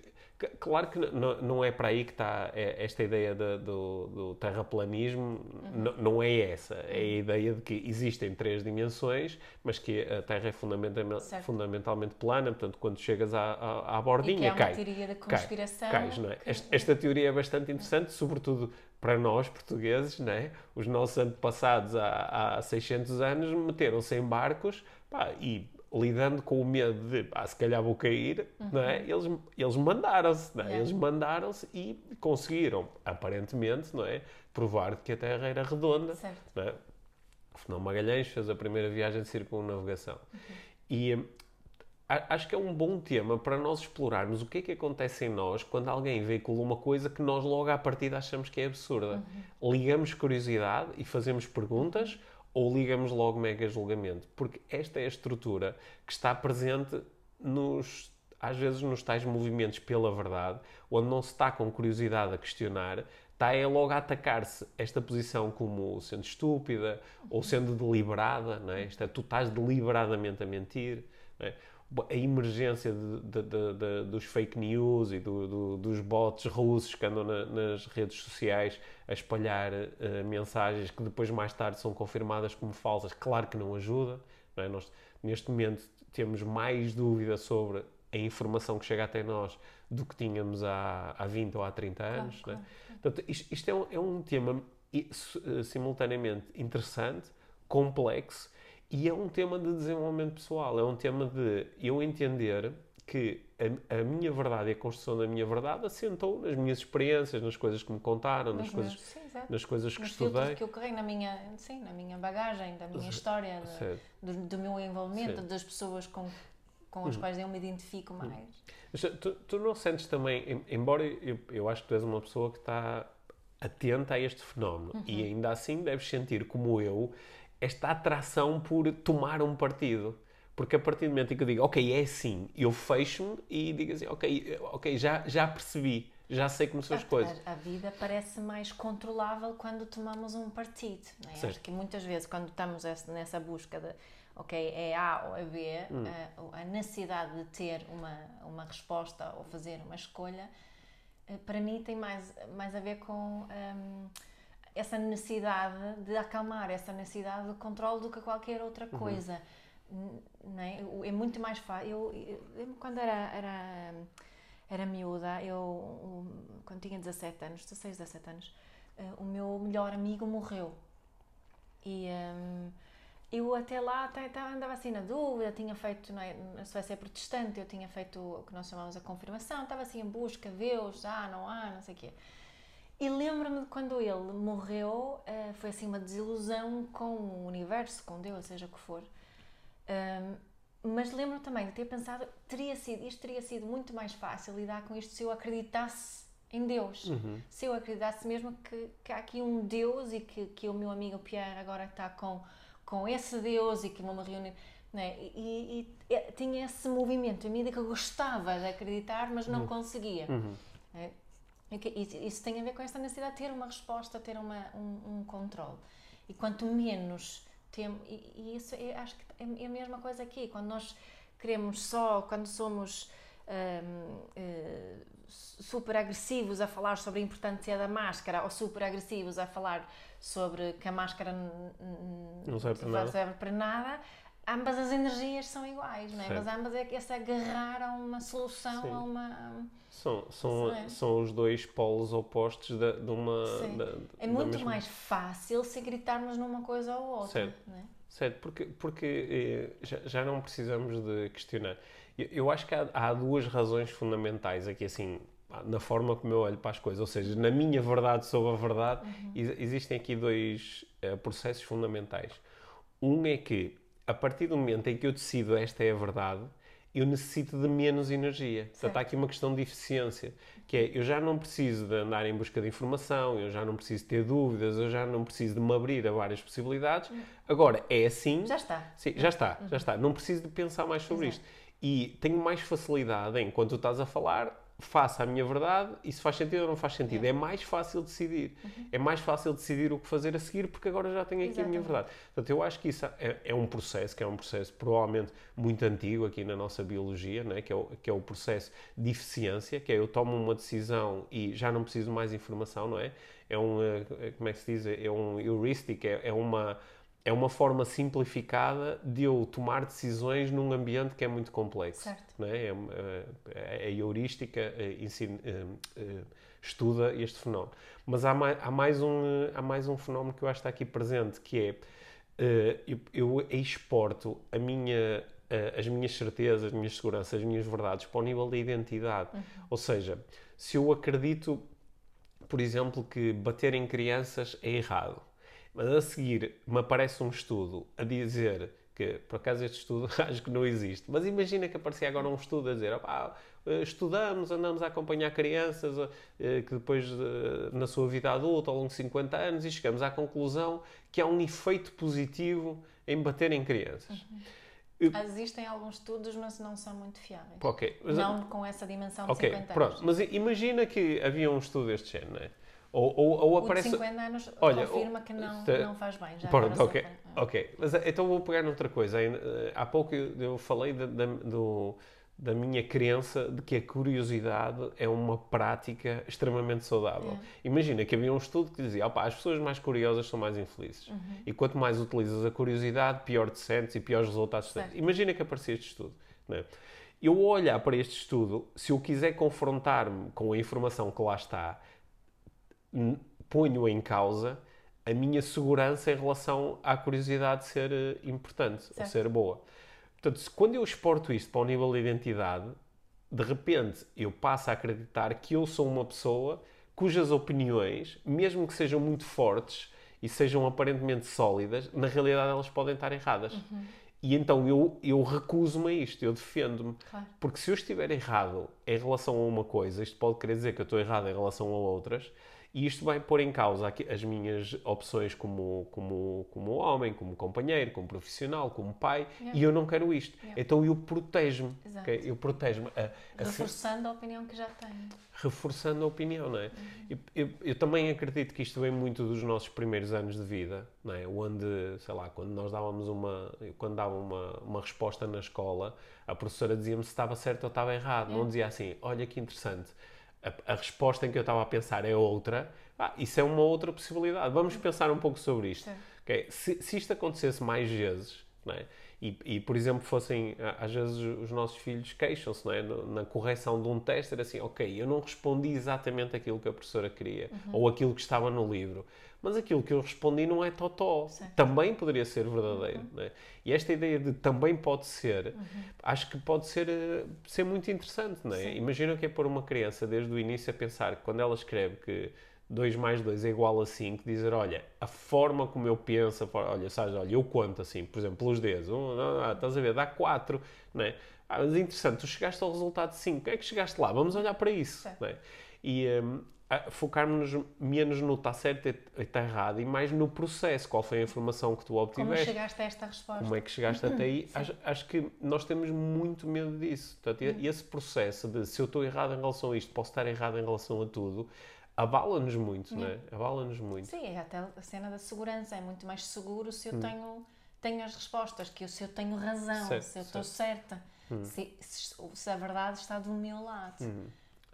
claro que não, é para aí que está é, esta ideia de, do, do, terraplanismo, uhum. não é essa. É a ideia de que existem três dimensões, mas que a Terra é fundamentalmente, fundamentalmente plana, portanto, quando chegas à, à, à bordinha, e que é uma teoria da conspiração. Cai, cais, não é? Esta, esta, teoria é bastante interessante, sobretudo para nós, portugueses, não é? Os nossos antepassados há, há 600 anos meteram-se em barcos pá, e lidando com o medo de, ah, se calhar vou cair, uhum. não é? eles, eles mandaram-se, não é? Yeah. Eles mandaram-se e conseguiram, aparentemente, não é? Provar que a Terra era redonda, certo. não é? O Fernão Magalhães fez a primeira viagem de circunnavegação. Uhum. E hum, acho que é um bom tema para nós explorarmos o que é que acontece em nós quando alguém veicula uma coisa que nós logo à partida achamos que é absurda. Uhum. Ligamos curiosidade e fazemos perguntas uhum ou ligamos logo mega julgamento? Porque esta é a estrutura que está presente nos, às vezes nos tais movimentos pela verdade, onde não se está com curiosidade a questionar, está é logo a atacar-se esta posição como sendo estúpida ou sendo deliberada, não é? Isto é, tu estás deliberadamente a mentir. É? A emergência de, de, de, dos fake news e do, do, dos bots russos que andam na, nas redes sociais a espalhar uh, mensagens que depois mais tarde são confirmadas como falsas, claro que não ajuda. Não é? Nós, neste momento, temos mais dúvida sobre a informação que chega até nós do que tínhamos há, há 20 ou há 30 anos. Claro, claro. É? Portanto, isto, isto é, um, é um tema uh, simultaneamente interessante, complexo e é um tema de desenvolvimento pessoal, é um tema de eu entender que a, a, minha verdade e a construção da minha verdade assentou nas minhas experiências, nas coisas que me contaram, nas, coisas, sim, nas coisas que Nos estudei. que eu carrego na minha, sim, na minha bagagem, da minha história, do, do, meu envolvimento, sim. das pessoas com, com as uhum. quais eu me identifico uhum. mais. Uhum. Tu, tu, não sentes também, embora eu, eu acho que tu és uma pessoa que está atenta a este fenómeno uhum. e ainda assim deves sentir como eu esta atração por tomar um partido. Porque a partir do momento em que eu digo, ok, é assim, eu fecho-me e digo assim, ok, ok, já, já percebi, já sei como são as coisas. A vida parece mais controlável quando tomamos um partido. Não é? Acho que muitas vezes, quando estamos nessa busca de, ok, é A ou é B, hum. a, a, necessidade de ter uma, uma resposta ou fazer uma escolha, eh, para mim tem mais, mais a ver com. Um, essa necessidade de acalmar, essa necessidade de controle do que qualquer outra uhum. coisa. Uhum. Não é? é muito mais fácil. Eu, eu, quando era, era, era miúda, eu, quando tinha 17 anos, 16, 17 anos, uh, o meu melhor amigo morreu. E um, eu até lá até, até andava assim na dúvida, tinha feito, não é, na Suécia protestante, eu tinha feito o que nós chamamos a confirmação, estava assim em busca, Deus, ah, não há, não sei o quê. E lembro-me de quando ele morreu, uh, foi assim uma desilusão com o universo, com Deus, seja o que for. Mas lembro-me também de ter pensado, teria sido, isto teria sido muito mais fácil lidar com isto se eu acreditasse em Deus. Uhum. Se eu acreditasse mesmo que, que, há aqui um Deus e que, que o meu amigo Pierre agora está com, com esse Deus e que vamos reunir. Né? E, e, e, tinha esse movimento em mim de que eu gostava de acreditar, mas não uhum. conseguia. Uhum. É? Isso tem a ver com esta necessidade de ter uma resposta, ter uma, um, um controle. E quanto menos temos. E, e, isso é, acho que é, é a mesma coisa aqui. Quando nós queremos só, quando somos um, uh, eh, super agressivos a falar sobre a importância da máscara ou super agressivos a falar sobre que a máscara não serve para nada, serve para nada ambas as energias são iguais, não é? mas ambas é esse agarrar a uma solução, Sim. a uma são, são, são os dois polos opostos de, de uma. Da, é muito mesma... mais fácil se gritarmos numa coisa ou outra. Certo, não é? certo porque, porque eh, já, já não precisamos de questionar. Eu, eu acho que há, há, duas razões fundamentais aqui, assim, na forma como eu olho para as coisas, ou seja, na minha verdade sobre a verdade, uhum. existem aqui dois uh, processos fundamentais. Um é que, a partir do momento em que eu decido esta é a verdade, eu necessito de menos energia. Certo. Portanto, há aqui uma questão de eficiência, que é, eu já não preciso de andar em busca de informação, eu já não preciso ter dúvidas, eu já não preciso de me abrir a várias possibilidades. Agora, é assim... Já está. Sim, já está, já está. Não preciso de pensar mais sobre Exato. isto. E tenho mais facilidade em, quando tu estás a falar, faça a minha verdade e se faz sentido ou não faz sentido. É, é mais fácil decidir. Uhum. É mais fácil decidir o que fazer a seguir porque agora já tenho aqui Exatamente. a minha verdade. Portanto, eu acho que isso é, é, um processo, que é um processo provavelmente muito antigo aqui na nossa biologia, né? que, é o, que é o processo de eficiência, que é eu tomo uma decisão e já não preciso mais informação, não é? É um, eh, como é que se diz? É um heurístic, é, é uma é uma forma simplificada de eu tomar decisões num ambiente que é muito complexo. Certo. Não é? É, é, a heurística eh, ensina, eh, eh, estuda este fenómeno. Mas há mais, há, mais um, há mais um fenómeno que eu acho que está aqui presente, que é eu, eu exporto a minha, as minhas certezas, as minhas seguranças, as minhas verdades para o nível da identidade. Uhum. Ou seja, se eu acredito, por exemplo, que bater em crianças é errado, mas a seguir me aparece um estudo a dizer que, por acaso, este estudo acho que não existe, mas imagina que aparecia agora um estudo a dizer: opá, estudamos, andamos a acompanhar crianças eh, que depois, eh, na sua vida adulta, ao longo de 50 anos, e chegamos à conclusão que há um efeito positivo em bater em crianças. Uhum. Existem alguns estudos, mas não são muito fiáveis. Okay. Não com essa dimensão de okay, 50 pronto. anos. Mas imagina que havia um estudo deste género, não é? Ou, ou, ou aparece... O de 50 anos Olha, confirma que não, não faz bem. Já Pronto, ok. Ok, mas eh, então vou pegar noutra coisa. Eh, há pouco eu falei da, da, do, da minha crença de que a curiosidade é uma prática extremamente saudável. É. Imagina que havia um estudo que dizia as pessoas mais curiosas são mais infelizes. Uhum. E quanto mais utilizas a curiosidade, pior te sentes e piores resultados tens. Imagina que aparecia este estudo. Não é? Eu olhar para este estudo, se eu quiser confrontar-me com a informação que lá está, ponho em causa a minha segurança em relação à curiosidade de ser eh, importante, certo. ou ser boa. Portanto, se, quando eu exporto isto para o nível de identidade, de repente eu passo a acreditar que eu sou uma pessoa cujas opiniões, mesmo que sejam muito fortes e sejam aparentemente sólidas, na realidade elas podem estar erradas. Uhum. E então eu, eu recuso-me a isto, eu defendo-me. Claro. Porque se eu estiver errado em relação a uma coisa, isto pode querer dizer que eu estou errado em relação a outras, e isto vai pôr em causa as minhas opções como, como, como homem, como companheiro, como profissional, como pai, yeah. e eu não quero isto. Yeah. Então eu protejo-me. Okay? Eu protejo-me. Reforçando a opinião que já tenho. Reforçando a opinião, não é? Uhum. Eu, eu, eu, também acredito que isto vem muito dos nossos primeiros anos de vida, não é? Onde, sei lá, quando nós dávamos uma, quando dava uma, uma resposta na escola, a professora dizia-me se estava certo ou estava errado. Yeah. Não dizia assim, olha que interessante a, a, resposta em que eu estava a pensar é outra, ah, isso é uma outra possibilidade. Vamos pensar um pouco sobre isto. Okay? Se, se, isto acontecesse mais vezes, é? E, e, por exemplo, fossem, às vezes os nossos filhos queixam-se é? na correção de um teste, era assim, ok, eu não respondi exatamente aquilo que a professora queria, uhum. ou aquilo que estava no livro mas aquilo que eu respondi não é totó. Certo. Também poderia ser verdadeiro. Uhum. Né? E esta ideia de também pode ser, uhum. acho que pode ser, eh, ser muito interessante. Né? Imagina que é pôr uma criança desde o início a pensar que quando ela escreve que 2 mais 2 é igual a 5, dizer, olha, a forma como eu penso, olha, sabes, olha, eu conto assim, por exemplo, pelos dedos, um, não, não, estás a ver, dá 4, né? Ah, mas é interessante, tu chegaste ao resultado de 5, como é que chegaste lá? Vamos olhar para isso, né? E, um, focarmos menos no está certo e está errado e mais no processo. Qual foi a informação que tu obtiveste? Como chegaste a esta resposta? Como é que chegaste até aí? Acho, acho, que nós temos muito medo disso. Portanto, uhum. esse processo de se eu estou errado em relação a isto, posso estar errado em relação a tudo, abala-nos muito, uhum. não é? Abala-nos muito. Sim, é até a cena da segurança. É muito mais seguro se eu uhum. tenho, tenho as respostas, que eu, se eu tenho razão, certo, se eu estou certa, hum. se, se, se, a verdade está do meu lado. Uhum.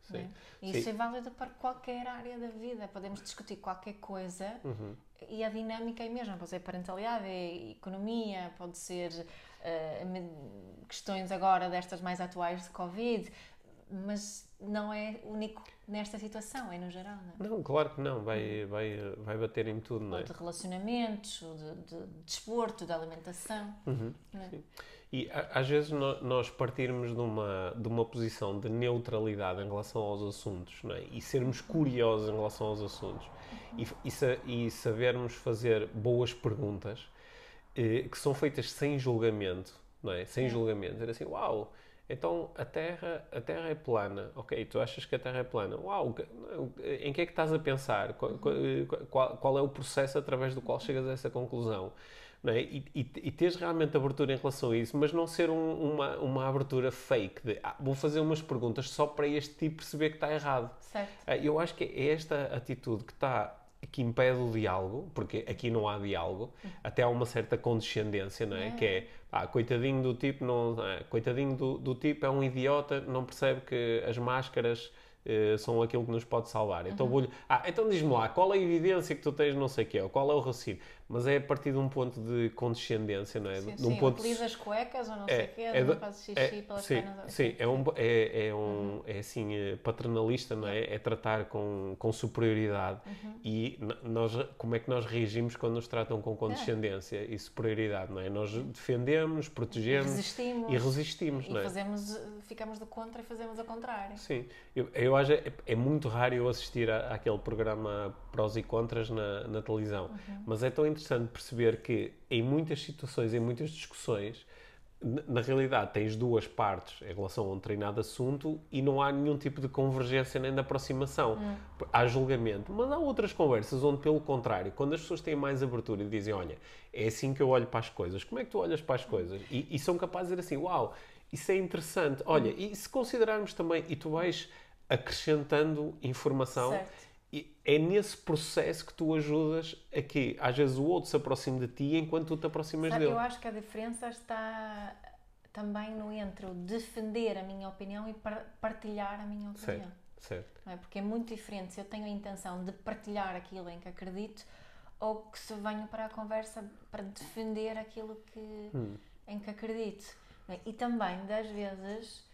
Sim. E isso Sim. é válido para qualquer área da vida. Podemos discutir qualquer coisa uhum. e a dinâmica é a mesma. Pode ser parentalidade, é economia, pode ser uh, questões agora destas mais atuais de Covid, mas não é único nesta situação, é no geral, não é? Não, claro que não, vai, vai, vai bater em tudo, não é? de relacionamentos, de, de, de desporto, de alimentação. Uhum, é? E às vezes nós partirmos de uma, de uma posição de neutralidade em relação aos assuntos não é? e sermos curiosos em relação aos assuntos e, e, e sabermos fazer boas perguntas eh, que são feitas sem julgamento, não é? Sem julgamento. Dizer assim, uau, então a Terra, a Terra é plana. Ok, tu achas que a Terra é plana? Uau, em que é que estás a pensar? Qual, qual, qual é o processo através do qual chegas a essa conclusão? é? e, e, e teres realmente abertura em relação a isso, mas não ser um, uma, uma abertura fake de ah, vou fazer umas perguntas só para este tipo perceber que está errado. Certo. Ah, eu acho que é esta atitude que está que impede o diálogo, porque aqui não há diálogo, até há uma certa condescendência, não é? é. Que é, ah, coitadinho do tipo, não, é, coitadinho do, do tipo é um idiota, não percebe que as máscaras uh, são aquilo que nos pode salvar. Então uhum. vou-lhe, ah, então diz-me lá, qual é a evidência que tu tens, não sei o que é, qual é o raciocínio? Mas é a partir de um ponto de condescendência, não é? Sim, de um sim, ponto... utilizas cuecas ou não é, sei o quê, é, não fazes xixi é, pelas sim, pernas. Sim, é um, é, é, um, uhum. é assim, eh, paternalista, não é? É tratar com, com superioridade uhum. e nós, como é que nós reagimos quando nos tratam com condescendência é. e superioridade, não é? Nós defendemos, protegemos resistimos, e resistimos, e não é? fazemos, ficamos do contra e fazemos a contrário. Sim, eu, eu acho é, é muito raro eu assistir à, àquele programa prós e contras na, na televisão, uhum. mas é tão interessante perceber que em muitas situações, em muitas discussões, na realidade tens duas partes em relação a um determinado assunto e não há nenhum tipo de convergência nem de aproximação. Hum. Há julgamento. Mas há outras conversas onde, pelo contrário, quando as pessoas têm mais abertura e dizem, olha, é assim que eu olho para as coisas, como é que tu olhas para as coisas? E, e são capazes de dizer assim, uau, isso é interessante. Olha, hum. e se considerarmos também, e tu vais acrescentando informação... Certo e é nesse processo que tu ajudas a que às vezes o outro se aproxime de ti enquanto tu te aproximas Sabe, dele. Eu acho que a diferença está também no entre o defender a minha opinião e partilhar a minha opinião. Certo, certo. Não é? Porque é muito diferente se eu tenho a intenção de partilhar aquilo em que acredito ou que se venho para a conversa para defender aquilo que, hum. em que acredito. É? E também, das vezes,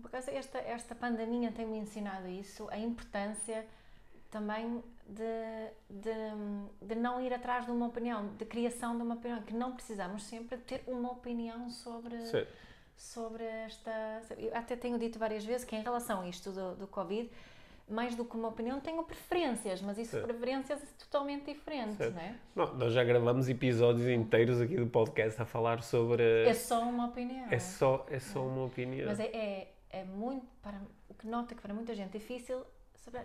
porque esta, esta pandemia tem-me ensinado isso, a importância também de, de, de, não ir atrás de uma opinião, de criação de uma opinião, que não precisamos sempre ter uma opinião sobre, sobre esta. Eu até tenho dito várias vezes que, em relação a isto do, do Covid, mais do que uma opinião, tenho preferências, mas isso, preferências, é totalmente diferente, não é? Não, nós já gravamos episódios inteiros aqui do podcast a falar sobre. É só uma opinião. É só, é só uma opinião. Mas é, é, é muito. Para, o que nota que para muita gente é difícil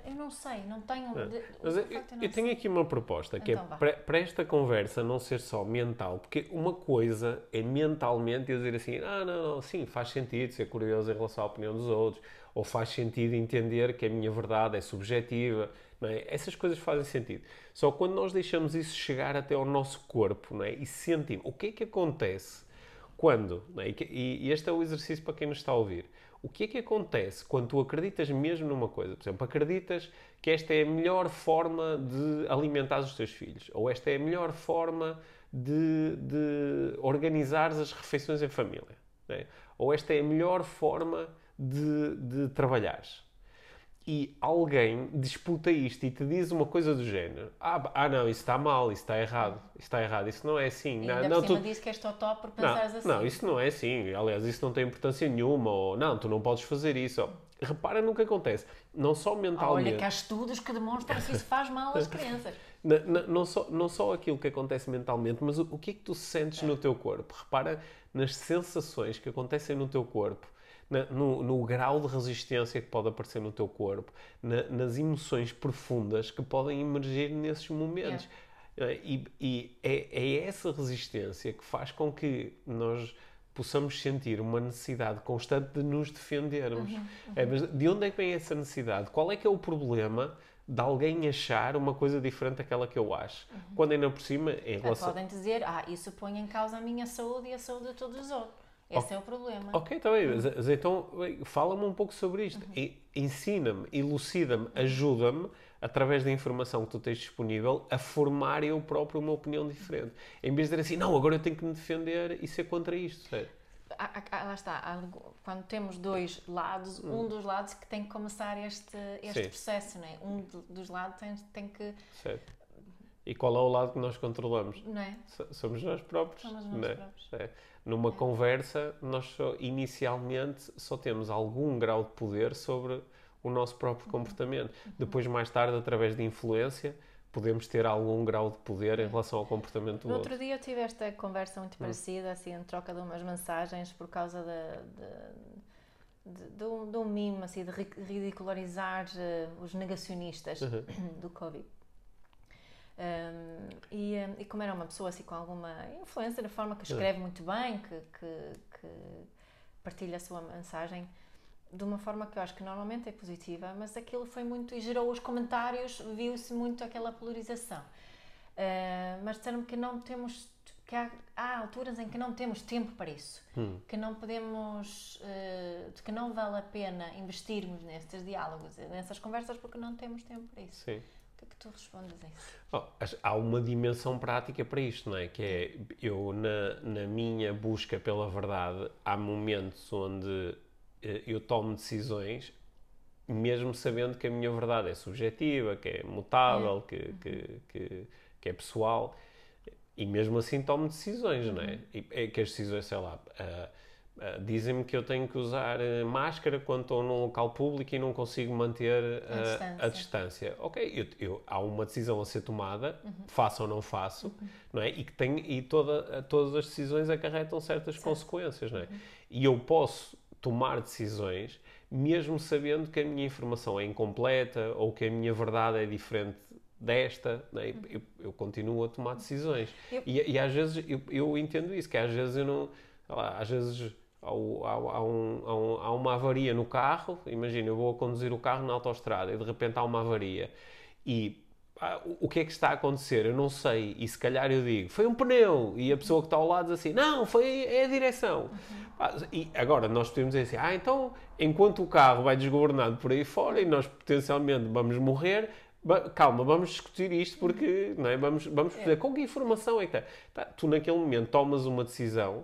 eu não sei, não tenho. Não. De, Mas eu, eu, tenho aqui uma proposta que é então, é para, esta conversa não ser só mental, porque uma coisa é mentalmente dizer assim: ah, não, não, sim, faz sentido ser curioso em relação à opinião dos outros, ou faz sentido entender que a minha verdade é subjetiva. Não é? Essas coisas fazem sentido. Só quando nós deixamos isso chegar até ao nosso corpo não é? e sentimos o que é que acontece quando, é? e, e este é o exercício para quem nos está a ouvir o que é que acontece quando tu acreditas mesmo numa coisa? Por exemplo, acreditas que esta é a melhor forma de alimentar os teus filhos, ou esta é a melhor forma de, de organizar as refeições em família, né? ou esta é a melhor forma de, de trabalhares e alguém disputa isto e te diz uma coisa do género: ah, ah não, isso está mal, isso está errado, isso está errado, isso não é assim. E não, não, tu... diz que és totó por pensares não, assim. Não, isso não é assim. Aliás, isso não tem importância nenhuma. Ou não, tu não podes fazer isso. repara no que acontece. Não só mentalmente. Olha, que há estudos que demonstram que isso faz mal às crianças. Não, não, não, só, não só aquilo que acontece mentalmente, mas o, o que é que tu sentes no teu corpo. Repara nas sensações que acontecem no teu corpo na, no, no, grau de resistência que pode aparecer no teu corpo, na, nas emoções profundas que podem emergir nesses momentos. Yeah. Eh, e, e é, é, essa resistência que faz com que nós possamos sentir uma necessidade constante de nos defendermos. Uhum, uhum. É, mas de onde é que vem essa necessidade? Qual é que é o problema de alguém achar uma coisa diferente daquela que eu acho? Uhum. Quando ainda por cima, em relação... Podem dizer, ah, isso põe em causa a minha saúde e a saúde de todos os outros. Esse é o problema. Ok, está bem. Mas, então, fala-me um pouco sobre isto. Uhum. Ensina-me, elucida-me, ajuda-me, através da informação que tu tens disponível, a formar eu próprio uma opinião diferente. Em vez de dizer assim, não, agora eu tenho que me defender e ser contra isto, ah, lá está, quando temos dois lados, hum. um dos lados que tem que começar este, este processo, não é? Um dos lados tem, tem que certo E qual é o lado que nós controlamos? Não é? So- Somos nós próprios. Somos nós é? próprios. É. Numa conversa, nós só, inicialmente só temos algum grau de poder sobre o nosso próprio comportamento. Depois, mais tarde, através de influência, podemos ter algum grau de poder em relação ao comportamento do No outro. outro dia eu tive esta conversa Hum. muito parecida, assim, em troca de umas mensagens por causa de, de, de, de um, um mimo, assim, de ri- ridicularizar eh, os negacionistas Uhum. do Covid. Um, e, e como era uma pessoa assim com alguma influência na forma que escreve muito bem, que, que, que partilha a sua mensagem de uma forma que eu acho que normalmente é positiva, mas aquilo foi muito e gerou os comentários, viu-se muito aquela polarização. Uh, mas disseram-me que não temos que há, há alturas em que não temos tempo para isso, Hum. que não podemos, uh, que não vale a pena investirmos nestes diálogos, nessas conversas, porque não temos tempo para isso. Sim. O que é que tu respondes a isso? Oh, há uma dimensão prática para isto, não é? Que é, eu, na, na minha busca pela verdade, há momentos onde eh, eu tomo decisões, mesmo sabendo que a minha verdade é subjetiva, que é mutável, que, que, que, que é pessoal, e mesmo assim tomo decisões, não é? E é que as decisões, sei lá, ah, ah, dizem-me que eu tenho que usar eh, máscara quando estou num local público e não consigo manter ah, distância. a distância. Ok, eu, eu- há uma decisão a ser tomada, faço ou não faço, não é? E que tem, e toda, todas as decisões acarretam certas consequências, não é? E eu posso tomar decisões mesmo sabendo que a minha informação é incompleta ou que a minha verdade é diferente desta, não é? eu, eu continuo a tomar decisões. Eu- E, e às vezes eu, eu entendo isso, que às vezes eu não. lá, às vezes há, o- há, há um- há um- há uma avaria no carro, imagina, eu vou a conduzir o carro na autoestrada e de repente há uma avaria. E ah, o- o que é que está a acontecer? Eu não sei. E se calhar eu digo, foi um pneu. E a pessoa que está ao lado diz assim, não, foi, é a direção. Ah, e agora nós podemos dizer assim, ah, então enquanto o carro vai desgovernado por aí fora e nós potencialmente vamos morrer, calma, vamos discutir isto porque não é? vamos, vamos perceber com que informação é que está. Tá, tu naquele momento tomas uma decisão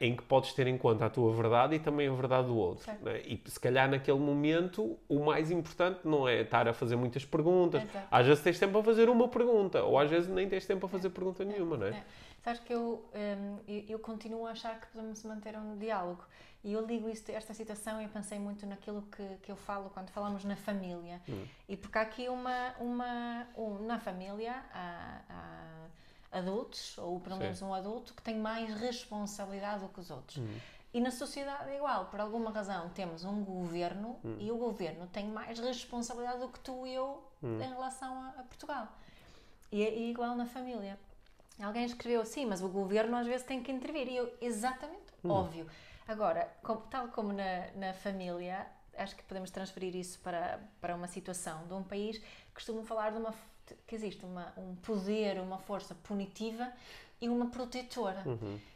em que podes ter em conta a tua verdade e também a verdade do outro. Certo. não é? E se calhar naquele momento o mais importante não é estar a fazer muitas perguntas. Exato. Às vezes tens tempo a fazer uma pergunta, ou às vezes nem tens tempo a fazer pergunta nenhuma, não é? É. Sabes que eu, hum, eu, eu continuo a achar que podemos manter um diálogo. E eu ligo isto, esta situação e pensei muito naquilo que, que eu falo quando falamos na família. E porque há aqui uma. uma um- na família há, há adultos, ou pelo menos um adulto, que tem mais responsabilidade do que os outros. E na sociedade é igual, por alguma razão temos um governo e o governo tem mais responsabilidade do que tu e eu em relação a, a Portugal. E é igual na família. Alguém escreveu assim, mas o governo às vezes tem que intervir. E eu, exatamente, óbvio. Agora, como- tal como na, na família, acho que podemos transferir isso para, para uma situação de um país. Costumo falar de uma, que existe uma, um poder, uma força punitiva e uma protetora.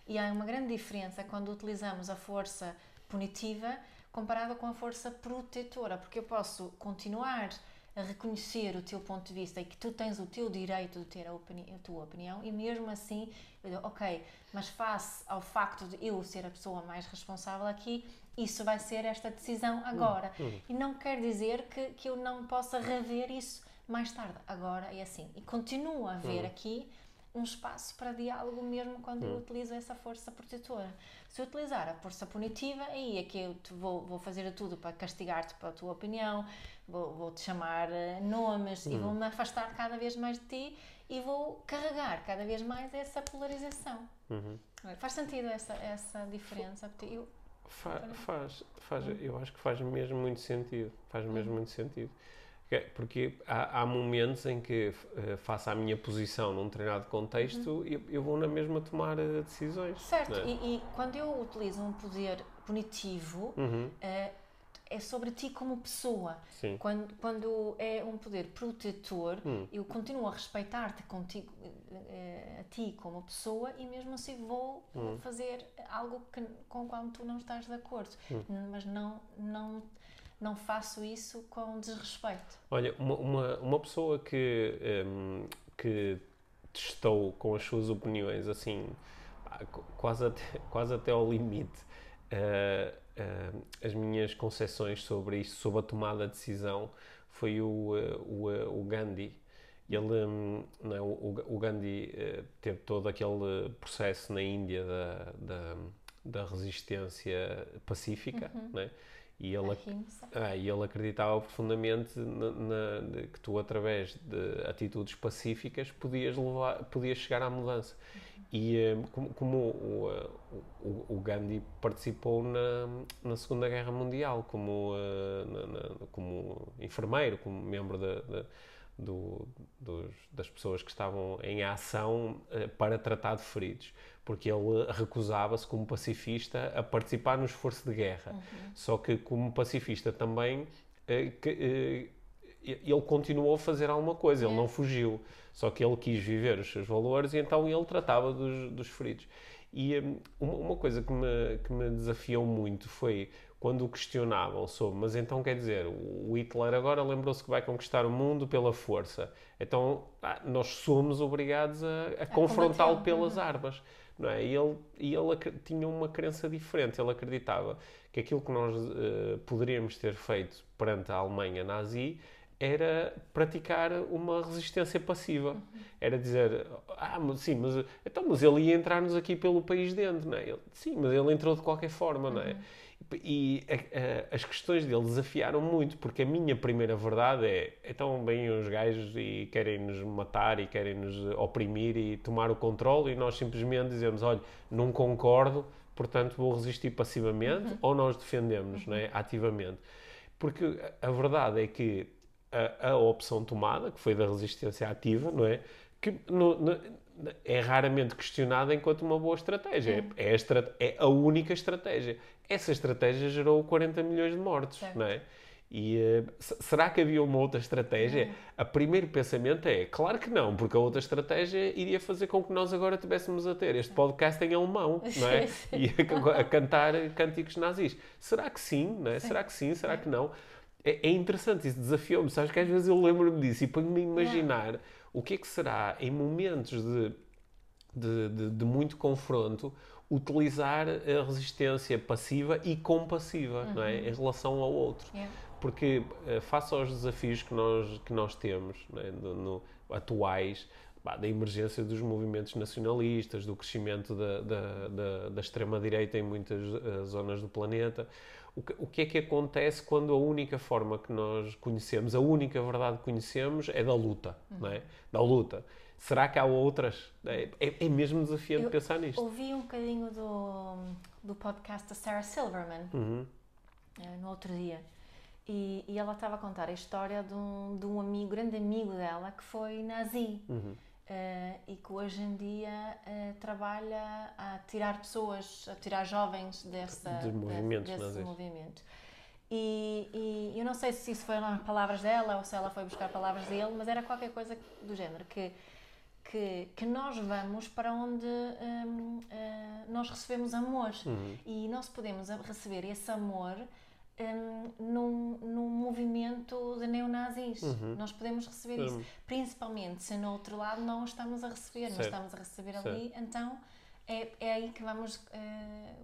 E há uma grande diferença quando utilizamos a força punitiva comparada com a força protetora, porque eu posso continuar a reconhecer o teu ponto de vista e que tu tens o teu direito de ter a, opini- a tua opinião e mesmo assim, eu digo, ok, mas face ao facto de eu ser a pessoa mais responsável aqui, isso vai ser esta decisão agora. E não quer dizer que, que eu não possa rever isso mais tarde. Agora é assim. E continua a haver aqui um espaço para diálogo mesmo quando eu utilizo essa força protetora. Se eu utilizar a força punitiva, aí é que eu te vou, vou fazer tudo para castigar-te pela tua opinião, vou- vou-te chamar eh, nomes e vou-me afastar cada vez mais de ti e vou carregar cada vez mais essa polarização. Faz sentido essa, essa diferença? Eu, Fa- faz, faz, eu acho que faz mesmo muito sentido. Faz mesmo muito sentido. Que- Porque há, há momentos em que, eh, face à minha posição num determinado contexto, eu, eu vou na mesma tomar eh, decisões. certo, é? e, e quando eu utilizo um poder punitivo, Uhum, eh, é sobre ti como pessoa. sim. Quando, quando é um poder protetor, Hum. eu continuo a respeitar-te contigo, a ti como pessoa e mesmo assim vou Hum. fazer algo que, com o qual tu não estás de acordo. Hum. Mas não, não, não faço isso com desrespeito. Olha, uma, uma, uma pessoa que, ehm, que testou com as suas opiniões, assim, quase até, quase até ao limite, eh, eh, as minhas concepções sobre isto, sobre a tomada de decisão, foi o, eh, o, eh, o Gandhi. Ele, hum, não é, o, Gandhi uh, teve todo aquele processo na Índia da, da, da resistência pacífica, Uhum. não é? E ele, Ahimsa. ah, e ele acreditava profundamente na, na- de que tu, através de atitudes pacíficas, podias, levar, podias chegar à mudança. E eh, como, como o, o- o Gandhi participou na, na Segunda Guerra Mundial como, eh, na- como enfermeiro, como membro da- do- dos- das pessoas que estavam em ação eh, para tratar de feridos, porque ele recusava-se como pacifista a participar no esforço de guerra. Só que como pacifista também eh, que, eh, ele continuou a fazer alguma coisa, ele Yeah. não fugiu. Só que ele quis viver os seus valores e então ele tratava dos, dos feridos. E hum, uma, uma coisa que me, que me desafiou muito foi quando o questionavam sobre, mas então quer dizer, o Hitler agora lembrou-se que vai conquistar o mundo pela força. Então ah, nós somos obrigados a, a confrontá-lo pelas armas. Não é? E ele, e ele tinha uma crença diferente. Ele acreditava que aquilo que nós eh, poderíamos ter feito perante a Alemanha nazi era praticar uma resistência passiva. Era dizer, ah, mas, sim, mas, então, mas ele ia entrar-nos aqui pelo país dentro, não é? Ele, sim, mas ele entrou de qualquer forma, não é? E a- a- as questões dele desafiaram muito, porque a minha primeira verdade é: então bem os gajos e querem-nos matar e querem-nos oprimir e tomar o controle, e nós simplesmente dizemos: olha, não concordo, portanto vou resistir passivamente, ou nós defendemos é, ativamente. Porque a a verdade é que a, a opção tomada, que foi da resistência ativa, não é? Que no- no- é raramente questionada enquanto uma boa estratégia. É, a estra- é a única estratégia. Essa estratégia gerou 40 milhões de mortos, Certo. não é? E se- será que havia uma outra estratégia? A primeiro pensamento é, claro que não, porque a outra estratégia iria fazer com que nós agora tivéssemos a ter este podcast em alemão, não é? Sim, sim. E a, a cantar cânticos nazis. Será que sim, não é? Será que sim, será que não? É, é interessante, isso desafiou-me, sabes que às vezes eu lembro-me disso e ponho-me a imaginar o que é que será em momentos de, de, de- de muito confronto utilizar a resistência passiva e compassiva, não é? Em relação ao outro Yeah. porque eh, face aos desafios que nós, que nós temos né, no- no- atuais, pá, da emergência dos movimentos nacionalistas, do crescimento da, da, da, da extrema-direita em muitas eh, zonas do planeta, o que, o que é que acontece quando a única forma que nós conhecemos, a única verdade que conhecemos é da luta, não é? Da luta. Será que há outras? É, é, é mesmo desafiante Eu pensar nisto. Ouvi um bocadinho do, do podcast da Sarah Silverman Uhum. eh, no outro dia e, e ela estava a contar a história de um, de um amigo, grande amigo dela que foi nazi Uhum. eh, e que hoje em dia eh, trabalha a tirar pessoas, a tirar jovens dessa, de- movimentos desse nazis. movimento. E, e eu não sei se isso lá palavras dela ou se ela foi buscar palavras dele, mas era qualquer coisa do género que que, que nós vamos para onde hum, eh, nós recebemos amor Uhum. e nós podemos receber esse amor hum, num, num movimento de neonazis. Uhum. Nós podemos receber isso, Hum. principalmente se no outro lado não estamos a receber, não Certo. estamos a receber ali, então é, é aí que vamos eh,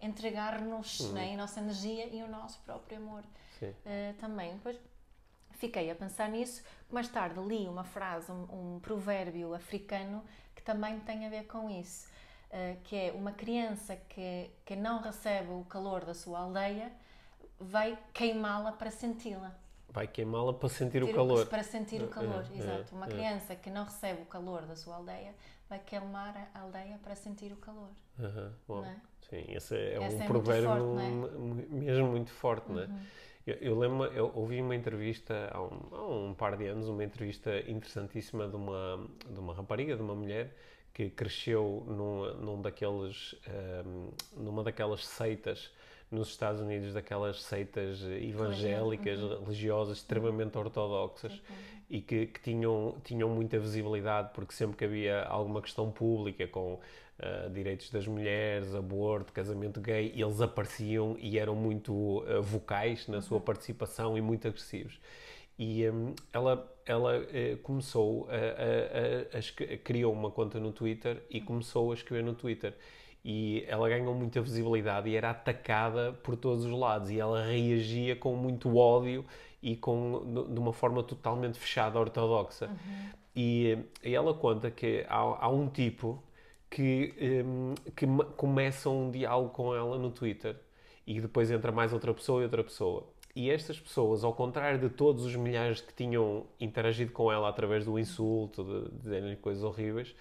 entregar-nos Uhum. né, a nossa energia e o nosso próprio amor eh, também. Depois fiquei a pensar nisso. Mais tarde li uma frase, um, um provérbio africano que também tem a ver com isso, eh, que é uma criança que, que não recebe o calor da sua aldeia vai queimá-la para senti-la. Vai queimá-la para sentir o calor. Para sentir o É, calor, é, exato. Uma é. criança que não recebe o calor da sua aldeia vai queimar a aldeia para sentir o calor. Aham, bom. Não é? Sim, esse é Esse um é provérbio forte, é? mesmo muito forte, não é? Uhum. Eu, eu lembro, eu ouvi uma entrevista há um, há um par de anos, uma entrevista interessantíssima de uma, de uma rapariga, de uma mulher que cresceu num, num daqueles, ehm, numa daquelas seitas nos Estados Unidos, daquelas seitas evangélicas, Uhum. religiosas, extremamente ortodoxas e que, que tinham, tinham muita visibilidade porque sempre que havia alguma questão pública com ah, direitos das mulheres, aborto, casamento gay, eles apareciam e eram muito ah, vocais na sua participação e muito agressivos. E hum, ela, ela eh, começou a, a- a- a criou uma conta no Twitter e começou a escrever no Twitter. E ela ganhou muita visibilidade e era atacada por todos os lados. E ela reagia com muito ódio e com, de uma forma totalmente fechada, ortodoxa. E, e ela conta que há, há um tipo que, um, que começa um diálogo com ela no Twitter e depois entra mais outra pessoa e outra pessoa. E estas pessoas, ao contrário de todos os milhares que tinham interagido com ela através do insulto, de dizerem coisas horríveis,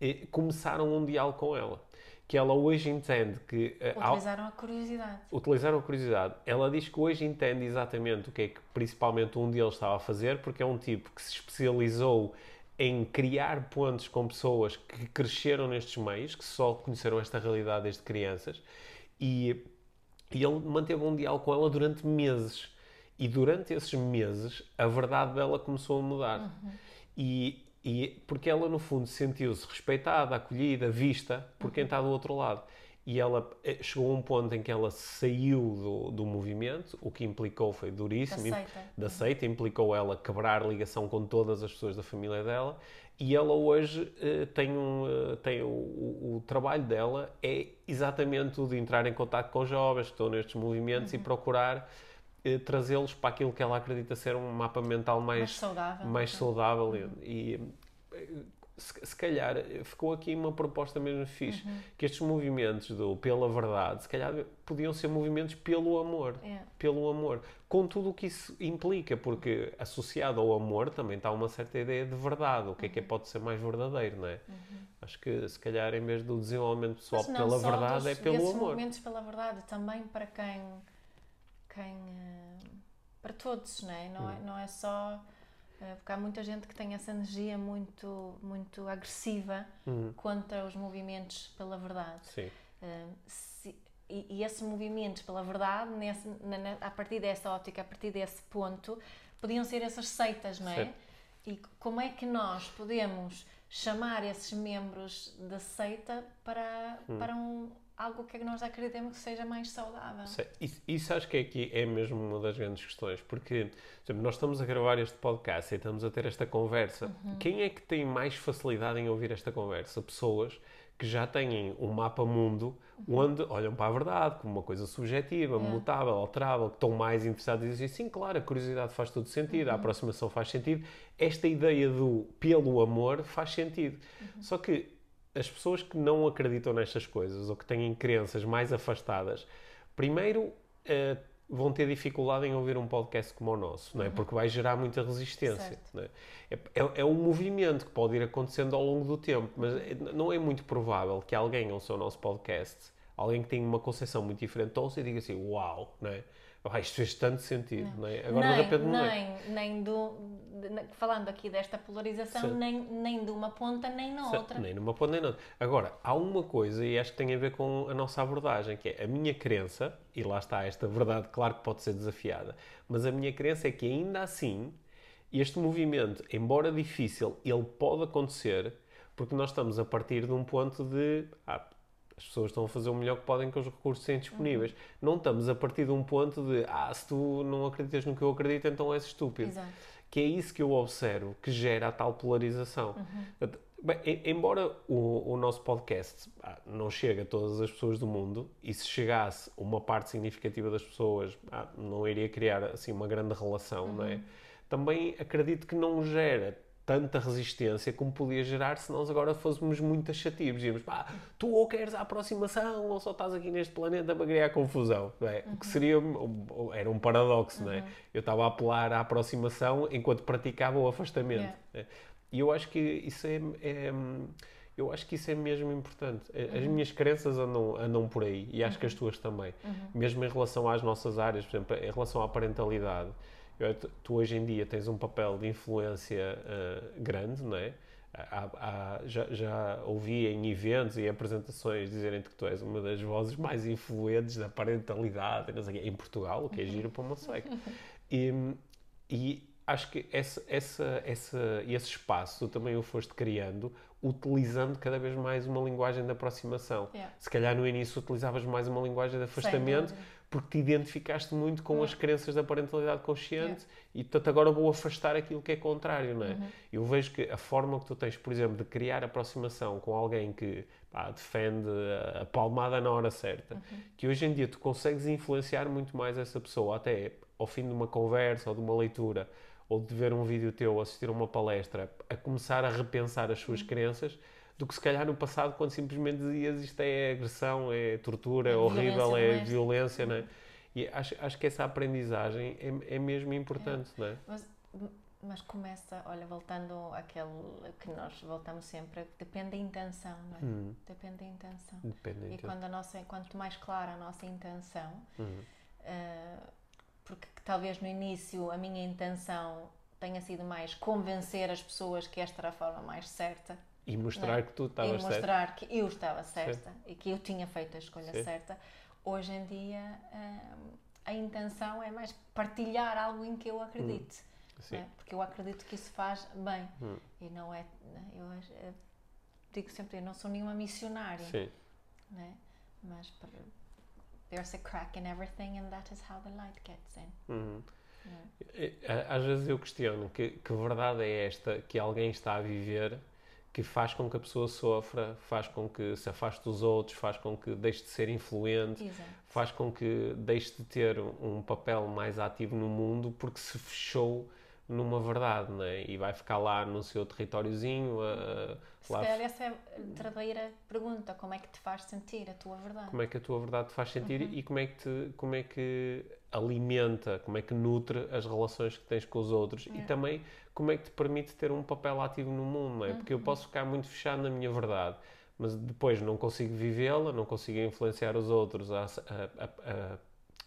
eh, começaram um diálogo com ela. Que ela hoje entende que. Eh, utilizaram a curiosidade. Utilizaram a curiosidade. Ela diz que hoje entende exatamente o que é que principalmente um deles estava a fazer, porque é um tipo que se especializou em criar pontos com pessoas que cresceram nestes meios, que só conheceram esta realidade desde crianças, e, e ele manteve um diálogo com ela durante meses. E durante esses meses, a verdade dela começou a mudar. Uhum. E, e porque ela, no fundo, sentiu-se respeitada, acolhida, vista por quem está do outro lado. E ela eh, chegou a um ponto em que ela saiu do, do movimento, o que implicou foi duríssimo. Da seita. Da seita, implicou ela quebrar ligação com todas as pessoas da família dela. E ela hoje uh, tem um. Uh, tem o, o, o, trabalho dela é exatamente o de entrar em contato com jovens que estão nestes movimentos uhum. e procurar trazê-los para aquilo que ela acredita ser um mapa mental mais, mais saudável, mais saudável uhum. e, se, se, calhar ficou aqui uma proposta mesmo fixe uhum. que estes movimentos do pela verdade se calhar podiam ser movimentos pelo amor yeah. pelo amor com tudo o que isso implica porque associado ao amor também está uma certa ideia de verdade o que uhum. é que é, uhum. pode ser mais verdadeiro não é uhum. acho que se calhar em vez do desenvolvimento pessoal pela verdade é pelo amor movimentos pela verdade também para quem quem uh, para todos não é não, é, hum. não é só porque há muita gente que tem essa energia muito muito agressiva hum. contra os movimentos pela verdade Sim. Uh, se, e, e, esses movimentos pela verdade nesse, na, na, a partir dessa ótica a partir desse ponto podiam ser essas seitas não é Sim. e como é que nós podemos chamar esses membros da seita para hum. para um algo que nós acreditamos que seja mais saudável. Isso, isso acho que é aqui é mesmo uma das grandes questões, porque exemplo, nós estamos a gravar este podcast e estamos a ter esta conversa. Uhum. Quem é que tem mais facilidade em ouvir esta conversa? Pessoas que já têm um mapa mundo uhum. onde olham para a verdade como uma coisa subjetiva, é. mutável, alterável, que estão mais interessados e dizem sim, claro, a curiosidade faz todo sentido, uhum. a aproximação faz sentido, esta ideia do pelo amor faz sentido. Uhum. Só que as pessoas que não acreditam nestas coisas ou que têm crenças mais afastadas, primeiro uh, vão ter dificuldade em ouvir um podcast como o nosso, não é? Uhum. porque vai gerar muita resistência. É? É, é, é, um movimento que pode ir acontecendo ao longo do tempo, mas é, não é muito provável que alguém ouça o nosso podcast, alguém que tenha uma concepção muito diferente, ouça e diga assim: Uau! Não é? Isto fez tanto sentido, não, não é? Agora, nem, de repente, não nem, é. nem do, falando aqui desta polarização, nem, nem de uma ponta nem na outra. Nem numa ponta nem na outra. Agora, há uma coisa, e acho que tem a ver com a nossa abordagem, que é a minha crença, e lá está esta verdade, claro que pode ser desafiada, mas a minha crença é que ainda assim, este movimento, embora difícil, ele pode acontecer porque nós estamos a partir de um ponto de ah, as pessoas estão a fazer o melhor que podem com os recursos que têm disponíveis. Uhum. Não estamos a partir de um ponto de ah, se tu não acreditas no que eu acredito, então és estúpido. Exato. Que é isso que eu observo que gera a tal polarização. Uhum. Bem, embora o, o, nosso podcast ah, não chegue a todas as pessoas do mundo, e se chegasse uma parte significativa das pessoas, ah, não iria criar assim uma grande relação, uhum. não é? Uhum. Também acredito que não gera tanta resistência como podia gerar se nós agora fôssemos muito taxativos. Dizíamos, pá, tu ou queres a aproximação ou só estás aqui neste planeta para criar confusão. Não é? Uhum. O que seria, era um paradoxo, uhum. não é? Uhum. Eu estava a apelar à aproximação enquanto praticava o afastamento. Yeah. É? E eu acho que isso é, é, eu acho que isso é mesmo importante. As uhum. minhas crenças andam, andam por aí e acho uhum. que as uhum. tuas também. Uhum. Mesmo em relação às nossas áreas, por exemplo, em relação à parentalidade tu hoje em dia tens um papel de influência uh, grande, não é? Há, há, já, já, ouvi em eventos e apresentações dizerem-te que tu és uma das vozes mais influentes da parentalidade sei, em Portugal, o que é giro para uma sueca. E, e acho que essa, essa, essa, esse espaço tu também o foste criando utilizando cada vez mais uma linguagem de aproximação. Yeah. Se calhar no início utilizavas mais uma linguagem de afastamento porque te identificaste muito com as crenças da parentalidade consciente e, portanto, agora vou afastar aquilo que é contrário, não é? Uhum. Eu vejo que a forma que tu tens, por exemplo, de criar aproximação com alguém que pá, defende a palmada na hora certa, uhum. que hoje em dia tu consegues influenciar muito mais essa pessoa, até ao fim de uma conversa ou de uma leitura, ou de ver um vídeo teu ou assistir a uma palestra a começar a repensar as suas crenças do que se calhar no passado quando simplesmente dizias isto é agressão, é tortura, é, É horrível, é doméstica. violência, não é? E acho, acho que essa aprendizagem é, é mesmo importante, não é? Mas, mas começa, olha, voltando àquele que nós voltamos sempre, depende da intenção, não é? Hum, Depende da intenção. depende E então. quando a nossa, quanto mais clara a nossa intenção, Hum, porque talvez no início a minha intenção tenha sido mais convencer as pessoas que esta era a forma mais certa E mostrar é? que tu e estavas certo. mostrar que eu estava certa e que eu tinha feito a escolha Sim. certa. Hoje em dia eh, a intenção é mais partilhar algo em que eu acredite. Sim. não é? Porque eu acredito que isso faz bem. Hum. E não é. Eu digo sempre, eu não sou nenhuma missionária. Sim. né? Mas there's a crack in everything and that is how the light gets in. É? E, a- Às vezes eu questiono que, que verdade é esta que alguém está a viver que faz com que a pessoa sofra, faz com que se afaste dos outros, faz com que deixe de ser influente, Exato. faz com que deixe de ter um papel mais ativo no mundo porque se fechou numa verdade, não é? E vai ficar lá no seu territóriozinho, a- a- Se lá calhar essa é a verdadeira pergunta: como é que te faz sentir a tua verdade? como é que a tua verdade te faz sentir Uhum. e como é que te, como é que alimenta, como é que nutre as relações que tens com os outros e Yeah. também como é que te permite ter um papel ativo no mundo, não é? Porque Uhum. eu posso ficar muito fechado na minha verdade, mas depois não consigo vivê-la, não consigo influenciar os outros a, a- a- a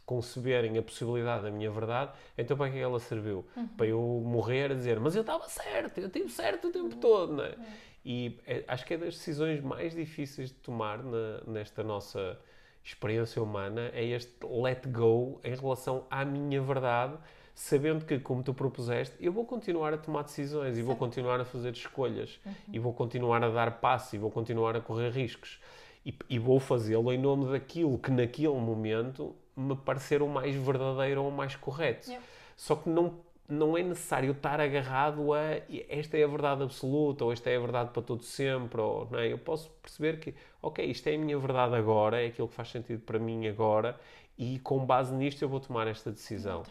conceberem a possibilidade da minha verdade, então para que é que ela serviu? Uhum. Para eu morrer a dizer, mas eu estava certo, eu tive certo o tempo todo, não é? E é- acho que é das decisões mais difíceis de tomar na- nesta nossa experiência humana é este let go em relação à minha verdade, sabendo que, como tu propuseste, eu vou continuar a tomar decisões e vou continuar a fazer escolhas Uhum. e vou continuar a dar passos e vou continuar a correr riscos e, e vou fazê-lo em nome daquilo que naquele momento me parecer o mais verdadeiro ou o mais correto. Yep. Só que não, não é necessário estar agarrado a esta é a verdade absoluta ou esta é a verdade para todo sempre. Ou, não é? Eu posso perceber que, ok, isto é a minha verdade agora, é aquilo que faz sentido para mim agora e com base nisto eu vou tomar esta decisão.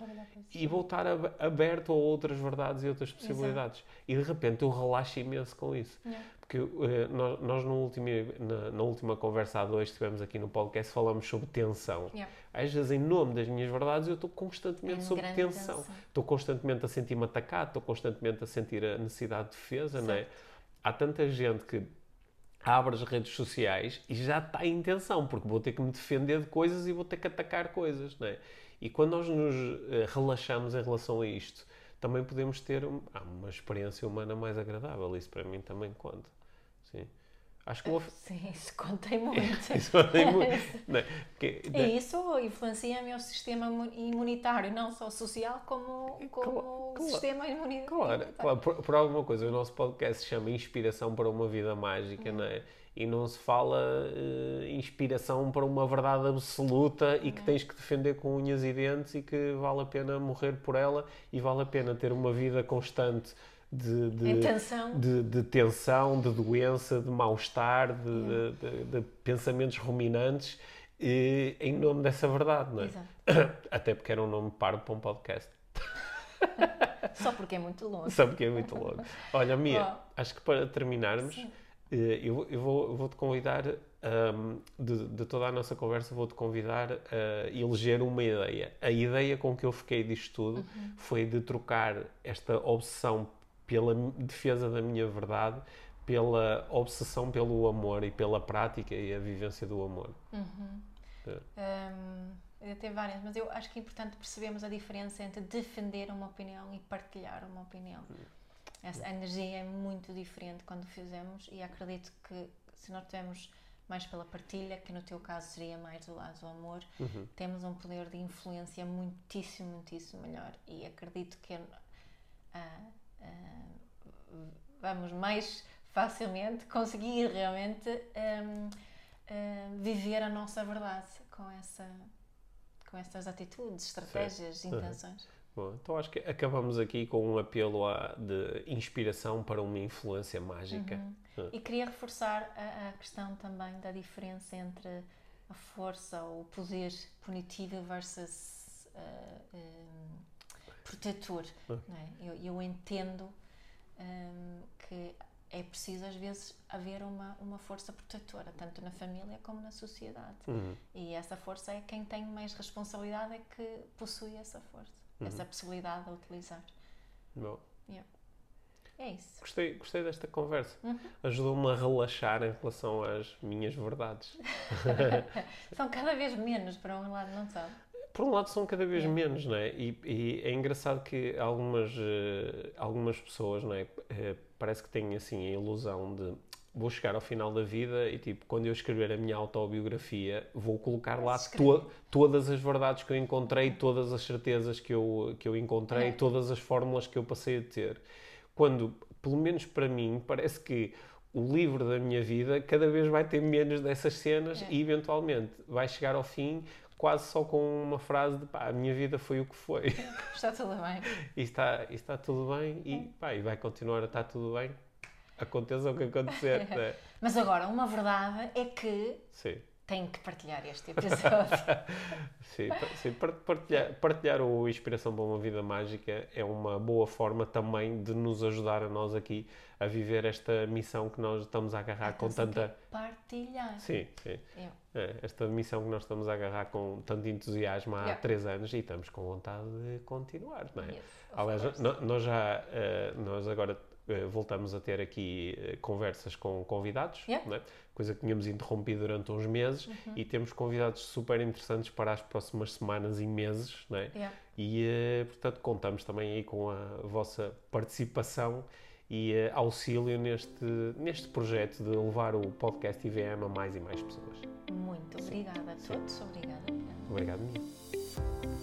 E vou estar ab- aberto a outras verdades e outras possibilidades. E de repente eu relaxo imenso com isso. Yeah. Porque eh, nós, nós no último, na, na última conversa a dois que tivemos aqui no podcast falamos sobre tensão. Yeah. Às vezes, em nome das minhas verdades, eu estou constantemente Em sob tensão. tensão. Estou constantemente a sentir-me atacado, estou constantemente a sentir a necessidade de defesa, não é? Certo. Há tanta gente que abre as redes sociais e já está em tensão, porque vou ter que me defender de coisas e vou ter que atacar coisas, não é? E quando nós nos eh, relaxamos em relação a isto, também podemos ter um- ah, uma experiência humana mais agradável. Isso para mim também conta. Sim. Acho que o of- Sim, isso contei muito. isso tem muito. não é? Porque- E isso influencia o meu sistema imu- imunitário, não só social, como, como claro. sistema imuni- Claro, imunitário. claro por, por alguma coisa. O nosso podcast se chama Inspiração para uma Vida Mágica, não é? E não se fala eh, inspiração para uma verdade absoluta e que tens que defender com unhas e dentes e que vale a pena morrer por ela e vale a pena ter uma vida constante de, de, tensão. de, de tensão, de doença, de mal-estar, de, de- pensamentos ruminantes eh, em nome dessa verdade, não é? Exato. Até porque era um nome parvo para um podcast. Só porque é muito longe. Sabe que é muito longo. Olha, Mia, acho que para terminarmos, Sim. eh, eu, eu vou, vou-te convidar, ahm, de, de toda a nossa conversa, vou-te convidar a eleger uma ideia. A ideia com que eu fiquei disto tudo Uhum. foi de trocar esta obsessão pela defesa da minha verdade pela obsessão pelo amor e pela prática e a vivência do amor. Uhum. É. Hum, eu tenho várias, mas eu acho que é importante percebermos a diferença entre defender uma opinião e partilhar uma opinião. Essa a energia é muito diferente quando fizemos e acredito que se nós tivermos mais pela partilha, que no teu caso seria mais do lado do amor, Uhum. temos um poder de influência muitíssimo, muitíssimo melhor. E acredito que ah, ah, vamos mais facilmente conseguir realmente hum, viver a nossa verdade com, essa, com essas atitudes, estratégias, Uhum. intenções. Bom, então acho que acabamos aqui com um apelo à- de inspiração para uma influência mágica. Uhum. E queria reforçar a, a questão também da diferença entre a força ou o poder punitivo versus ah, hum, protetor. Ah. É? eu, eu entendo hum, que é preciso às vezes haver uma, uma força protetora, tanto na família como na sociedade. Uhum. E essa força é quem tem mais responsabilidade é que possui essa força, essa possibilidade de utilizar. Bom, É isso. gostei, gostei desta conversa. Uhum. Ajudou-me a relaxar em relação às minhas verdades. São cada vez menos para um lado, não sabe? Por um lado são cada vez menos, não é? E, e é engraçado que algumas, eh, algumas pessoas, não é? Eh, Parece que têm assim a ilusão de vou chegar ao final da vida e tipo, quando eu escrever a minha autobiografia, vou colocar lá to todas as verdades que eu encontrei, todas as certezas que eu, que eu encontrei, É. todas as fórmulas que eu passei a ter. Quando, pelo menos para mim, parece que o livro da minha vida cada vez vai ter menos dessas cenas É. e eventualmente vai chegar ao fim quase só com uma frase de pá, a minha vida foi o que foi Está tudo bem. e está, e está tudo bem e, pá, e vai continuar a estar tudo bem aconteça o que acontecer né? Mas agora, uma verdade é que sim, tenho que partilhar este episódio. sim, sim, par- partilhar, partilhar o Inspiração para uma Vida Mágica é uma boa forma também de nos ajudar a nós aqui a viver esta missão que nós estamos a agarrar com tanta... Partilhar. Sim, sim. É, esta missão que nós estamos a agarrar com tanto entusiasmo há Yeah. três anos e estamos com vontade de continuar, não é? Yes, Aliás, nós já, eh, nós agora eh, voltamos a ter aqui eh, conversas com convidados, Yeah. Não é? Coisa que tínhamos interrompido durante uns meses e temos convidados super interessantes para as próximas semanas e meses, não é? Yeah. E, eh, portanto, contamos também aí com a vossa participação e eh, auxílio neste, neste projeto de levar o podcast IVM a mais e mais pessoas. Muito obrigada a todos. Obrigada. Obrigado, Mia.